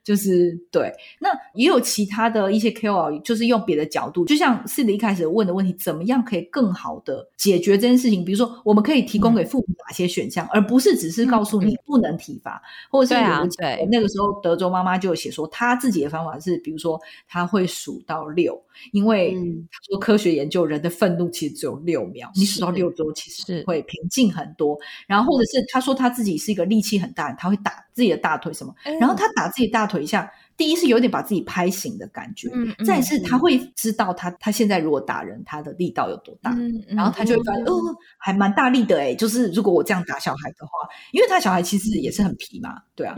就是对。那也有其他的一些 KOL，就是用别的角度，就像是的一开始问的问题，怎么样可以更好的解决这件事情？比如说，我们可以提供给父母哪些选项，而不是只是告诉你不能体罚，或者是对啊我们记得对那个时候德州妈妈就有写说，她自己的方法是，比如说她会数到六，因为嗯她说科学研究人的愤怒其实只有六秒，你数到六周，其实是会平静很多。然后或者是他说他自己是一个力气很大，他会打自己的大腿什么，哎然后他打自己大腿一下，第一是有点把自己拍醒的感觉，嗯嗯再是他会知道他他现在如果打人，他的力道有多大。嗯然后他就会发现，嗯哦，还蛮大力的哎，就是如果我这样打小孩的话，因为他小孩其实也是很皮嘛，对啊，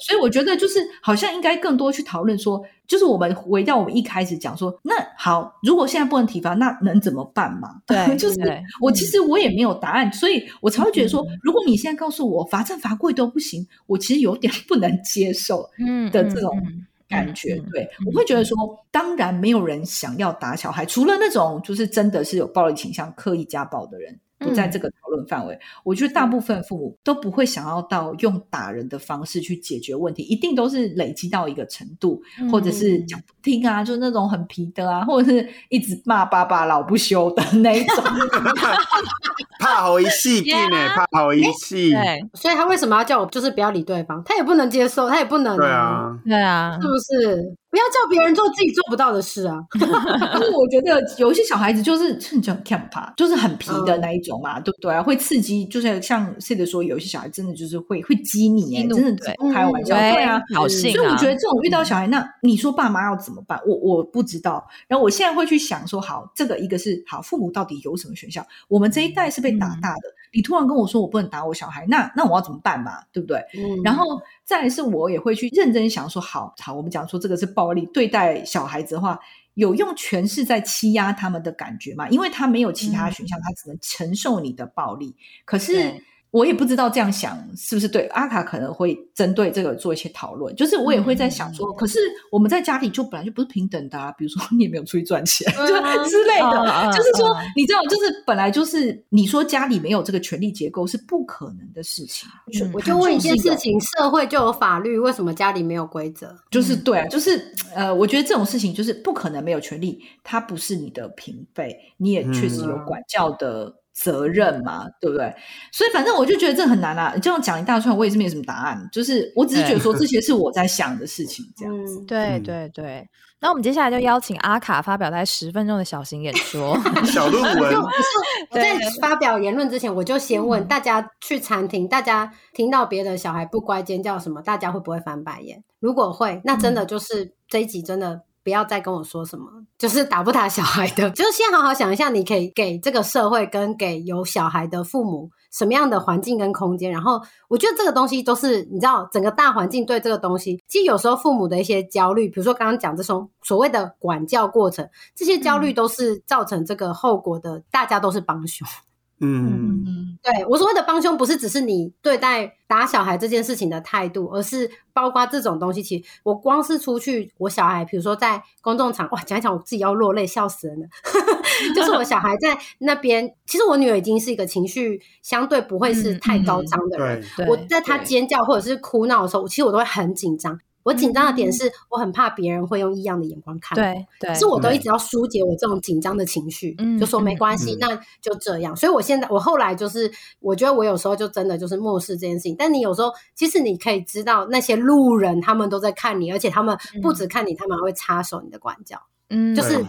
所以我觉得就是好像应该更多去讨论说，就是我们回到我们一开始讲说，那好，如果现在不能体罚，那能怎么办嘛？对 就是我其实我也没有答案，所以我才会觉得说嗯，如果你现在告诉我罚站罚跪都不行，我其实有点不能接受。嗯的这种嗯感觉，嗯对嗯我会觉得说，当然没有人想要打小孩，除了那种就是真的是有暴力倾向、刻意家暴的人。不在嗯这个讨论范围，我觉得大部分父母都不会想要到用打人的方式去解决问题，一定都是累积到一个程度，或者是嗯讲不听啊，就那种很皮的啊，或者是一直骂爸爸老不休的那一种。怕好一戏 劲呢，怕好一戏。对所以他为什么要叫我就是不要理对方？他也不能接受，他也不能、对，啊，对啊是，不是？不要叫别人做自己做不到的事啊！因为我觉得有一些小孩子就是是就很 camp 怕，就是很皮的那一种嘛，对不对啊？会刺激，就是像 C 的说，有一些小孩真的就是会会激你、欸，真的开玩笑，对啊。挑衅啊，所以我觉得这种遇到小孩，那你说爸妈要怎么办？我我不知道。然后我现在会去想说，好，这个一个是好，父母到底有什么选项？我们这一代是被打大的，你突然跟我说我不能打我小孩，那那我要怎么办嘛？对不对？嗯然后再来是我也会去认真想说，好好，我们讲说这个是暴力对待小孩子的话，有用权势在欺压他们的感觉嘛？因为他没有其他选项，他只能承受你的暴力。可是对我也不知道这样想是不是对。阿卡可能会针对这个做一些讨论，就是我也会在想说，可是我们在家里就本来就不是平等的啊，比如说你也没有出去赚钱，就之类的。就是说嗯，你知道，就是本来就是你说家里没有这个权力结构是不可能的事情。嗯我就问一件事情：社会就有法律，为什么家里没有规则？就是对啊，就是呃，我觉得这种事情就是不可能没有权利，它不是你的平辈，你也确实有嗯管教的责任嘛，对不对？所以反正我就觉得这很难啊，你这样讲一大串，我也是没有什么答案，就是我只是觉得说这些是我在想的事情，这样子。嗯，对嗯对对。那我们接下来就邀请阿卡发表在十分钟的小型演说。小论文就不 是我在发表言论之前，我就先问大家去餐厅，大家听到别的小孩不乖尖叫什么，大家会不会翻白眼？如果会，那真的就是这一集真的。不要再跟我说什么，就是打不打小孩的，就是先好好想一下，你可以给这个社会跟给有小孩的父母什么样的环境跟空间。然后，我觉得这个东西都是你知道，整个大环境对这个东西，其实有时候父母的一些焦虑，比如说刚刚讲这种所谓的管教过程，这些焦虑都是造成这个后果的，大家都是帮凶。嗯，嗯，对我所谓的帮凶，不是只是你对待打小孩这件事情的态度，而是包括这种东西。其实我光是出去，我小孩，比如说在公众场，哇，讲一讲我自己要落泪，笑死人了。就是我小孩在那边，其实我女儿已经是一个情绪相对不会是太高涨的人。对，对我在她尖叫或者是哭闹的时候，其实我都会很紧张。我紧张的点是我很怕别人会用异样的眼光看我。对对，可是我都一直要疏解我这种紧张的情绪，嗯就说没关系，嗯那就这样。所以我现在，我后来就是，我觉得我有时候就真的就是漠视这件事情。但你有时候，其实你可以知道那些路人他们都在看你，而且他们不止看你，他们还会插手你的管教。嗯，就是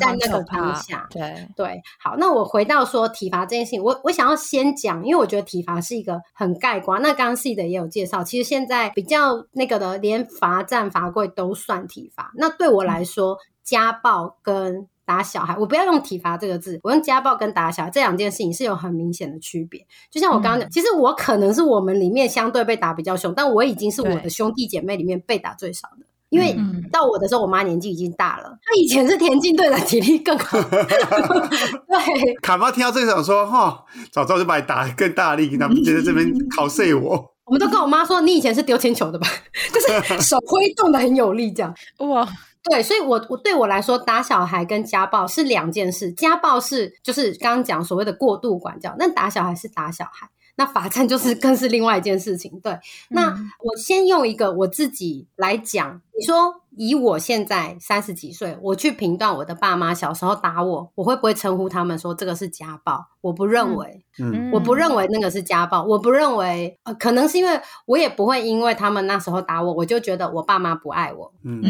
在那个当下对，对，好，那我回到说体罚这件事情，我我想要先讲，因为我觉得体罚是一个很概括。那刚刚 C 的也有介绍，其实现在比较那个的，连罚站、罚跪都算体罚。那对我来说，家暴跟打小孩，我不要用体罚这个字，我用家暴跟打小孩这两件事情是有很明显的区别。就像我刚刚讲，其实我可能是我们里面相对被打比较凶，但我已经是我的兄弟姐妹里面被打最少的。因为到我的时候，我妈年纪已经大了，她以前是田径队的，体力更好。对，卡妈听到这个想说：“哈，早知道就把你打更大力，那就在这边 考碎我。”我们都跟我妈说：“你以前是丢铅球的吧？就是手挥动的很有力，这样。”哇，对，所以，我我对我来说，打小孩跟家暴是两件事。家暴是就是刚刚讲所谓的过度管教，那打小孩是打小孩。那罚站就是 更是另外一件事情。对，那我先用一个我自己来讲。你说以我现在三十几岁，我去评断我的爸妈小时候打我，我会不会称呼他们说这个是家暴？我不认为，嗯，我不认为那个是家暴。我不认为，呃，可能是因为我也不会因为他们那时候打我，我就觉得我爸妈不爱我。嗯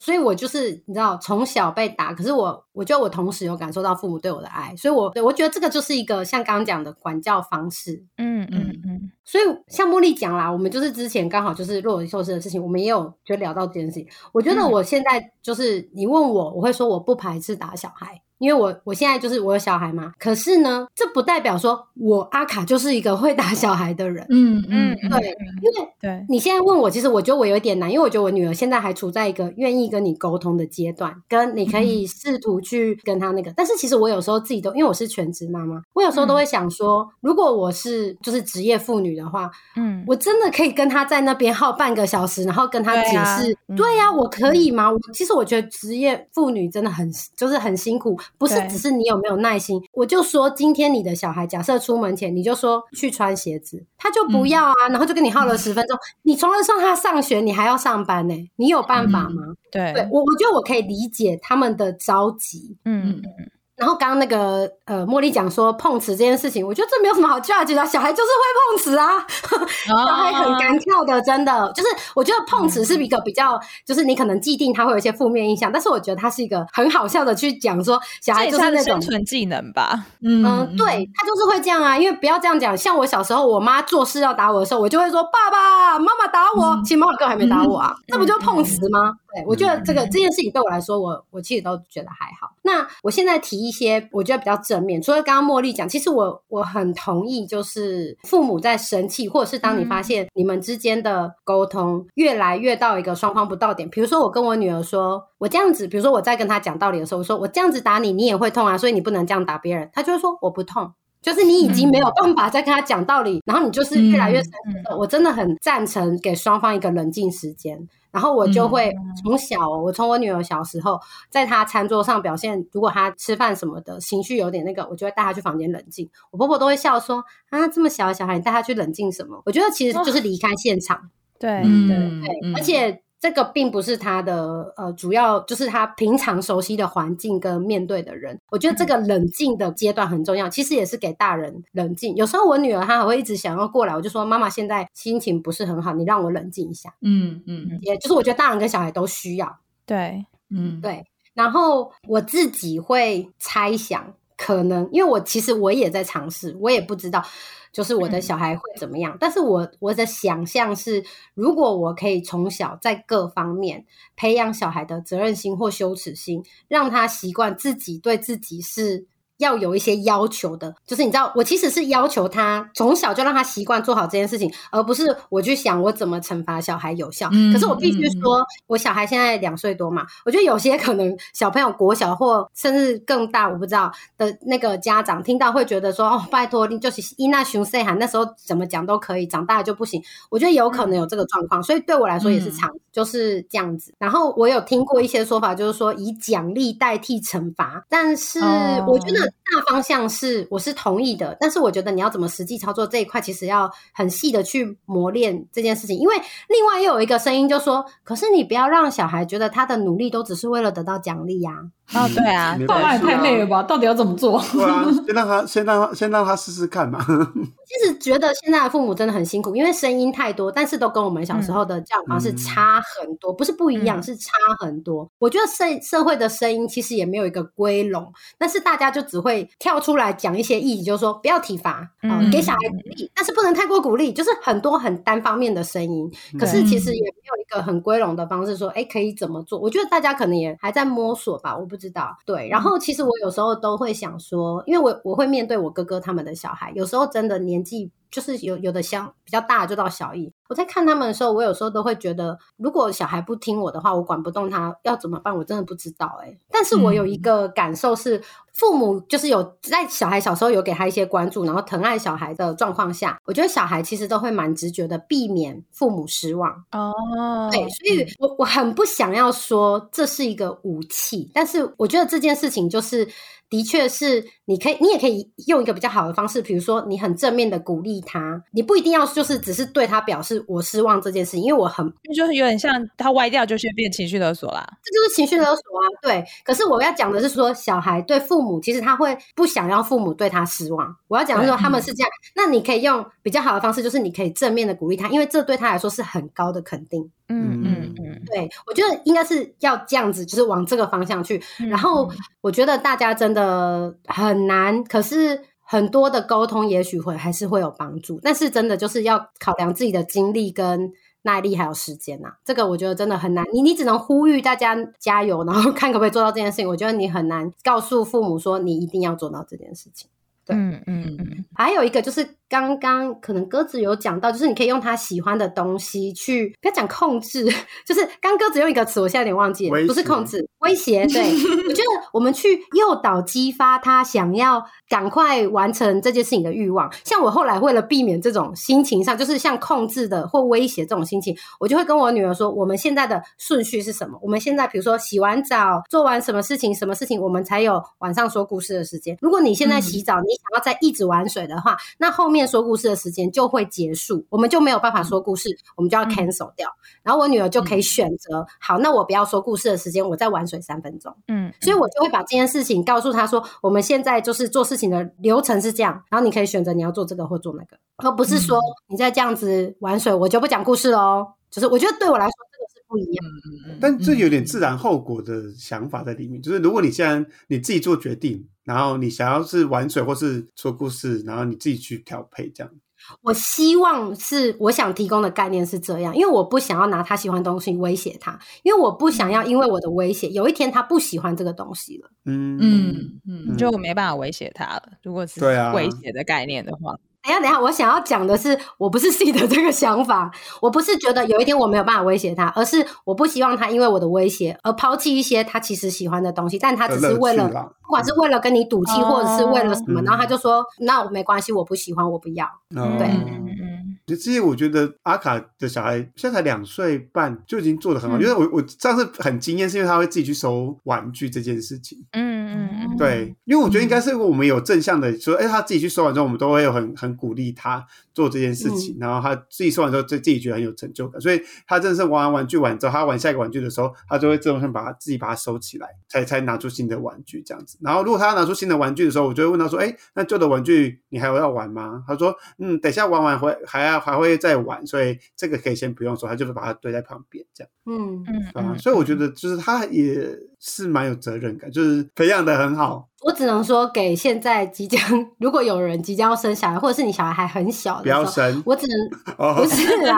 所以我就是你知道，从小被打，可是我我觉得我同时有感受到父母对我的爱，所以我我觉得这个就是一个像刚刚讲的管教方式。嗯嗯嗯。所以像茉莉讲啦，我们就是之前刚好就是若有受事的事情，我们也有就聊到这件事情。我觉得我现在就是你问我，我会说我不排斥打小孩。因为我我现在就是我有小孩嘛，可是呢，这不代表说我阿卡就是一个会打小孩的人。嗯嗯，对，因为对你现在问我，其实我觉得我有点难，因为我觉得我女儿现在还处在一个愿意跟你沟通的阶段，跟你可以试图去跟她那个。但是其实我有时候自己都，因为我是全职妈妈，我有时候都会想说，如果我是就是职业妇女的话，嗯，我真的可以跟她在那边耗半个小时，然后跟她解释，对呀，我可以吗？我其实我觉得职业妇女真的很就是很辛苦。不是只是你有没有耐心，我就说今天你的小孩假设出门前你就说去穿鞋子，他就不要啊，然后就跟你耗了十分钟，你除了送他上学，你还要上班呢，你有办法吗？对，我我觉得我可以理解他们的着急，嗯。嗯嗯。然后刚刚那个呃，茉莉讲说碰瓷这件事情，我觉得这没有什么好 judge 的，小孩就是会碰瓷啊，小孩很干跳的，真的。就是我觉得碰瓷是一个比较，就是你可能既定他会有一些负面印象，但是我觉得他是一个很好笑的去讲说小孩就是那种生存技能吧，嗯，对他就是会这样啊，因为不要这样讲，像我小时候我妈做事要打我的时候，我就会说爸爸妈妈打我，其实妈妈哥还没打我啊，这不就碰瓷吗？对，我觉得这个这件事情对我来说，我我其实都觉得还好。那我现在提一些我觉得比较正面，除了刚刚茉莉讲，其实我我很同意，就是父母在生气，或者是当你发现你们之间的沟通越来越到一个双方不到点，比如说我跟我女儿说，我这样子，比如说我在跟她讲道理的时候，我说我这样子打你，你也会痛啊，所以你不能这样打别人，她就会说我不痛。就是你已经没有办法再跟他讲道理，然后你就是越来越生气。我真的很赞成给双方一个冷静时间，然后我就会从小，我从我女儿小时候，在她餐桌上表现，如果她吃饭什么的情绪有点那个，我就会带她去房间冷静。我婆婆都会笑说：“啊，这么小的小孩，你带她去冷静什么？”我觉得其实就是离开现场。对对对，而且。这个并不是他的呃主要，就是他平常熟悉的环境跟面对的人。我觉得这个冷静的阶段很重要，其实也是给大人冷静。有时候我女儿她还会一直想要过来，我就说妈妈现在心情不是很好，你让我冷静一下。嗯嗯，也就是我觉得大人跟小孩都需要。对，嗯对。然后我自己会猜想，可能因为我其实我也在尝试，我也不知道。就是我的小孩会怎么样？但是我我的想象是，如果我可以从小在各方面培养小孩的责任心或羞耻心，让他习惯自己对自己是。要有一些要求的，就是你知道，我其实是要求他从小就让他习惯做好这件事情，而不是我去想我怎么惩罚小孩有效。可是我必须说，我小孩现在两岁多嘛，我觉得有些可能小朋友国小或甚至更大，我不知道的那个家长听到会觉得说，哦，拜托你就是伊娜熊 say 喊那时候怎么讲都可以，长大了就不行。我觉得有可能有这个状况，所以对我来说也是常就是这样子。然后我有听过一些说法，就是说以奖励代替惩罚，但是我觉得。大方向是我是同意的，但是我觉得你要怎么实际操作这一块，其实要很细的去磨练这件事情。因为另外又有一个声音就说：“可是你不要让小孩觉得他的努力都只是为了得到奖励呀。”，对啊，爸妈也太累了吧？到底要怎么做？对啊，先让他先让他先让他试试看嘛。其实觉得现在的父母真的很辛苦，因为声音太多，但是都跟我们小时候的教育方式差很多，不是不一样，是差很多。我觉得社社会的声音其实也没有一个归拢，但是大家就只会跳出来讲一些意义，就是说不要体罚啊，给小孩鼓励，但是不能太过鼓励，就是很多很单方面的声音。可是其实也没有一个很归拢的方式，说，哎，可以怎么做？我觉得大家可能也还在摸索吧，我不知道。对，然后其实我有时候都会想说，因为我我会面对我哥哥他们的小孩，有时候真的年纪。就是有有的像比较大就到小一，我在看他们的时候，我有时候都会觉得，如果小孩不听我的话，我管不动他要怎么办，我真的不知道哎。但是我有一个感受是，父母就是有在小孩小时候有给他一些关注，然后疼爱小孩的状况下，我觉得小孩其实都会蛮直觉的避免父母失望哦。对，所以我我很不想要说这是一个武器，但是我觉得这件事情就是。的确是，你可以，你也可以用一个比较好的方式，比如说你很正面的鼓励他，你不一定要就是只是对他表示我失望这件事情，因为我很就是有点像他歪掉，就是变情绪勒索啦，这就是情绪勒索啊。对，可是我要讲的是说，小孩对父母其实他会不想要父母对他失望。我要讲的是说他们是这样，那你可以用比较好的方式，就是你可以正面的鼓励他，因为这对他来说是很高的肯定。嗯嗯嗯，对，我觉得应该是要这样子，就是往这个方向去。然后我觉得大家真的很难，可是很多的沟通也许会还是会有帮助，但是真的就是要考量自己的精力跟耐力还有时间呐。这个我觉得真的很难，你你只能呼吁大家加油，然后看可不可以做到这件事情。我觉得你很难告诉父母说你一定要做到这件事情。嗯嗯嗯，还有一个就是刚刚可能鸽子有讲到，就是你可以用他喜欢的东西去，不要讲控制，就是刚鸽子用一个词，我现在有点忘记了，不是控制，威胁。对 我觉得我们去诱导、激发他想要赶快完成这件事情的欲望。像我后来为了避免这种心情上，就是像控制的或威胁这种心情，我就会跟我女儿说，我们现在的顺序是什么？我们现在比如说洗完澡，做完什么事情，什么事情我们才有晚上说故事的时间。如果你现在洗澡，你想要再一直玩水的话，那后面说故事的时间就会结束，我们就没有办法说故事，我们就要 cancel 掉。然后我女儿就可以选择，好，那我不要说故事的时间，我再玩水三分钟。嗯，所以我就会把这件事情告诉她说，我们现在就是做事情的流程是这样，然后你可以选择你要做这个或做那个，而不是说你再这样子玩水，我就不讲故事喽。就是我觉得对我来说。不一样，但这有点自然后果的想法在里面。就是如果你现在你自己做决定，然后你想要是玩水或是说故事，然后你自己去调配这样。我希望是我想提供的概念是这样，因为我不想要拿他喜欢东西威胁他，因为我不想要因为我的威胁，有一天他不喜欢这个东西了。嗯嗯嗯，就我没办法威胁他了。如果是威胁的概念的话。等下，等下，我想要讲的是，我不是 C 的这个想法，我不是觉得有一天我没有办法威胁他，而是我不希望他因为我的威胁而抛弃一些他其实喜欢的东西，但他只是为了，不管是为了跟你赌气，或者是为了什么，然后他就说，那我没关系，我不喜欢，我不要。对。其实我觉得阿卡的小孩现在才两岁半就已经做的很好，因为我我上次很惊艳，是因为他会自己去收玩具这件事情。嗯嗯嗯，对，因为我觉得应该是我们有正向的说，哎，他自己去收完之后，我们都会有很很鼓励他做这件事情，然后他自己说完之后，自自己觉得很有成就感，所以他真的是玩完玩具完之后，他玩下一个玩具的时候，他就会自动性把他自己把它收起来，才才拿出新的玩具这样子。然后如果他要拿出新的玩具的时候，我就会问他说，哎，那旧的玩具你还有要玩吗？他说，嗯，等下玩完回还要。还会再玩，所以这个可以先不用说，他就是把它堆在旁边这样。嗯嗯啊，所以我觉得就是他也是蛮有责任感，就是培养的很好。我只能说，给现在即将如果有人即将要生小孩，或者是你小孩还很小，不要生。我只能 不是 啊，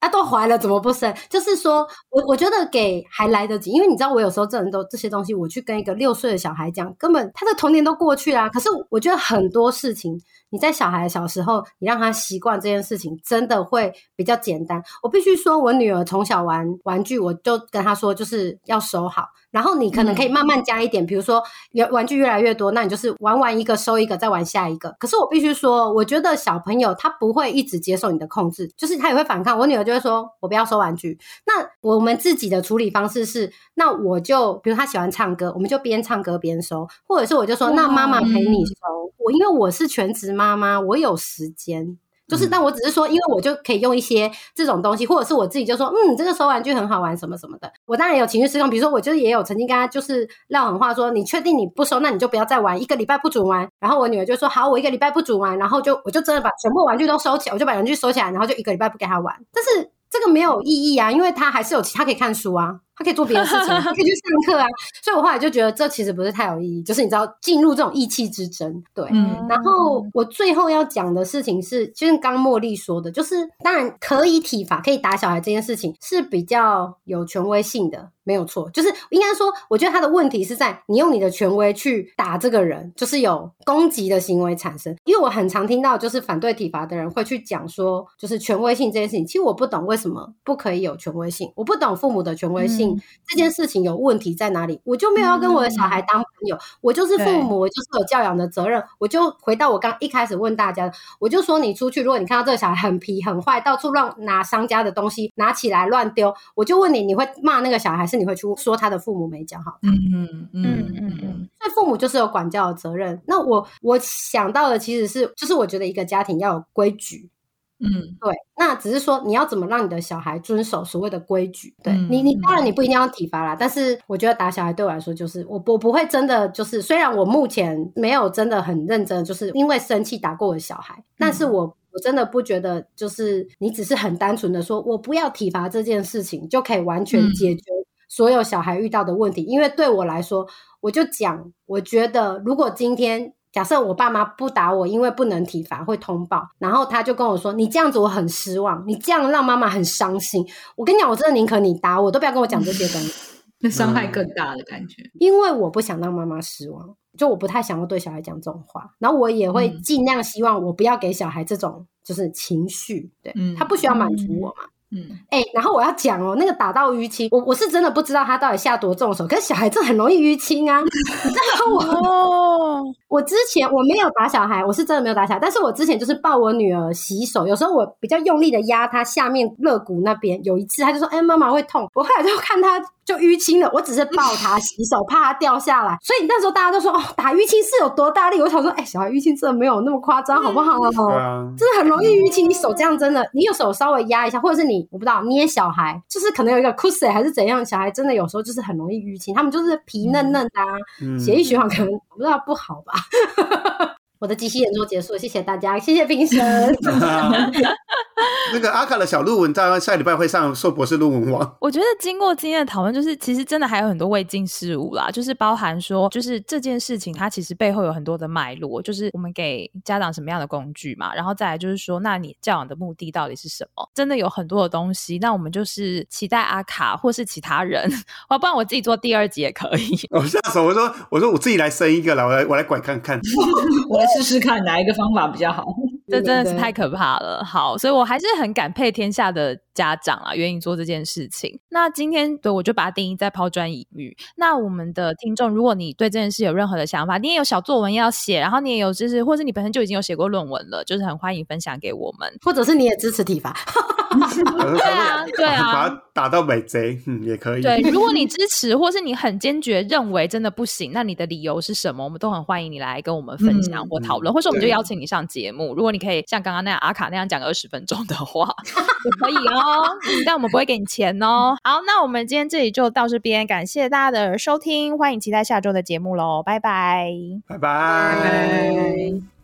啊都怀了怎么不生？就是说我我觉得给还来得及，因为你知道我有时候这人都这些东西，我去跟一个六岁的小孩讲，根本他的童年都过去啦。可是我觉得很多事情。你在小孩小时候，你让他习惯这件事情，真的会比较简单。我必须说，我女儿从小玩玩具，我就跟她说，就是要收好。然后你可能可以慢慢加一点，比如说玩玩具越来越多，那你就是玩完一个收一个，再玩下一个。可是我必须说，我觉得小朋友他不会一直接受你的控制，就是他也会反抗。我女儿就会说：“我不要收玩具。”那我们自己的处理方式是，那我就比如他喜欢唱歌，我们就边唱歌边收，或者是我就说：“那妈妈陪你收。”我因为我是全职妈妈，我有时间。就是，但我只是说，因为我就可以用一些这种东西，或者是我自己就说，嗯，这个收玩具很好玩，什么什么的。我当然有情绪失控，比如说，我就是也有曾经跟他就是撂狠话说，你确定你不收，那你就不要再玩，一个礼拜不准玩。然后我女儿就说，好，我一个礼拜不准玩，然后就我就真的把全部玩具都收起来，我就把玩具收起来，然后就一个礼拜不给他玩。但是这个没有意义啊，因为他还是有其他可以看书啊。他可以做别的事情，他可以去上课啊。所以我后来就觉得这其实不是太有意义，就是你知道进入这种意气之争，对。嗯然后我最后要讲的事情是，就像刚茉莉说的，就是当然可以体罚、可以打小孩这件事情是比较有权威性的，没有错。就是应该说，我觉得他的问题是在你用你的权威去打这个人，就是有攻击的行为产生。因为我很常听到，就是反对体罚的人会去讲说，就是权威性这件事情。其实我不懂为什么不可以有权威性，我不懂父母的权威性、嗯这件事情有问题在哪里。我就没有要跟我的小孩当朋友，我就是父母，我就是有教养的责任。我就回到我刚一开始问大家的，我就说你出去，如果你看到这个小孩很皮很坏，到处乱拿商家的东西拿起来乱丢，我就问你，你会骂那个小孩，还是你会去说他的父母没教好他？嗯嗯嗯嗯嗯嗯所以父母就是有管教的责任。那我我想到的其实是，就是我觉得一个家庭要有规矩，嗯对，那只是说你要怎么让你的小孩遵守所谓的规矩。对、嗯你，你当然你不一定要体罚啦，但是我觉得打小孩对我来说，就是我我不会真的就是，虽然我目前没有真的很认真，就是因为生气打过我的小孩，但是我。我真的不觉得，就是你只是很单纯的说，我不要体罚这件事情，就可以完全嗯解决所有小孩遇到的问题。因为对我来说，我就讲，我觉得如果今天假设我爸妈不打我，因为不能体罚会通报，然后他就跟我说：“你这样子我很失望，你这样让妈妈很伤心。”我跟你讲，我真的宁可你打我，都不要跟我讲这些东西，那伤害更大的感觉。因为我不想让妈妈失望。就我不太想要对小孩讲这种话，然后我也会嗯尽量希望我不要给小孩这种就是情绪，对、嗯他不需要满足我嘛。嗯哎、然后我要讲哦，那个打到淤青，我我是真的不知道他到底下多重手，可是小孩子很容易淤青啊。你知道我哦，我之前我没有打小孩，我是真的没有打小孩，但是我之前就是抱我女儿洗手，有时候我比较用力的压她下面肋骨那边，有一次她就说：“哎、妈妈会痛。”我后来就看她就淤青了，我只是抱他洗手，怕他掉下来，所以那时候大家都说：“哦，打淤青是有多大力？”我想说：“哎、小孩淤青真的没有那么夸张，好不好？”真的很容易淤青，你手这样真的，你用手稍微压一下，或者是你我不知道捏小孩，就是可能有一个 c u s 还是怎样，小孩真的有时候就是很容易淤青，他们就是皮嫩嫩的、啊，嗯血液循环可能我不知道不好吧。我的即兴演说结束，谢谢大家，谢谢评审。那个阿卡的小论文，在下礼拜会上硕博士论文网。我觉得经过今天的讨论，就是其实真的还有很多未尽事物啦，就是包含说，就是这件事情它其实背后有很多的脉络，就是我们给家长什么样的工具嘛，然后再来就是说，那你教养的目的到底是什么？真的有很多的东西，那我们就是期待阿卡或是其他人，要 不然我自己做第二集也可以。我下手，我说我说我自己来生一个了，我来我来管看看。试试看哪一个方法比较好。这真的是太可怕了。好，所以我还是很感佩天下的家长啊，愿意做这件事情。那今天对我就把它定义在抛砖引玉。那我们的听众，如果你对这件事有任何的想法，你也有小作文要写，然后你也有就是，或是你本身就已经有写过论文了，就是很欢迎分享给我们。或者是你也支持体罚，对啊对啊把它打到美贼，嗯，也可以。对，如果你支持，或是你很坚决认为真的不行，那你的理由是什么？我们都很欢迎你来跟我们分享嗯或讨论，或是我们就邀请你上节目。如果你可以像刚刚那样阿卡那样讲二十分钟的话，也可以哦。嗯但我们不会给你钱哦。好，那我们今天这里就到这边，感谢大家的收听，欢迎期待下周的节目喽，拜拜。拜拜。拜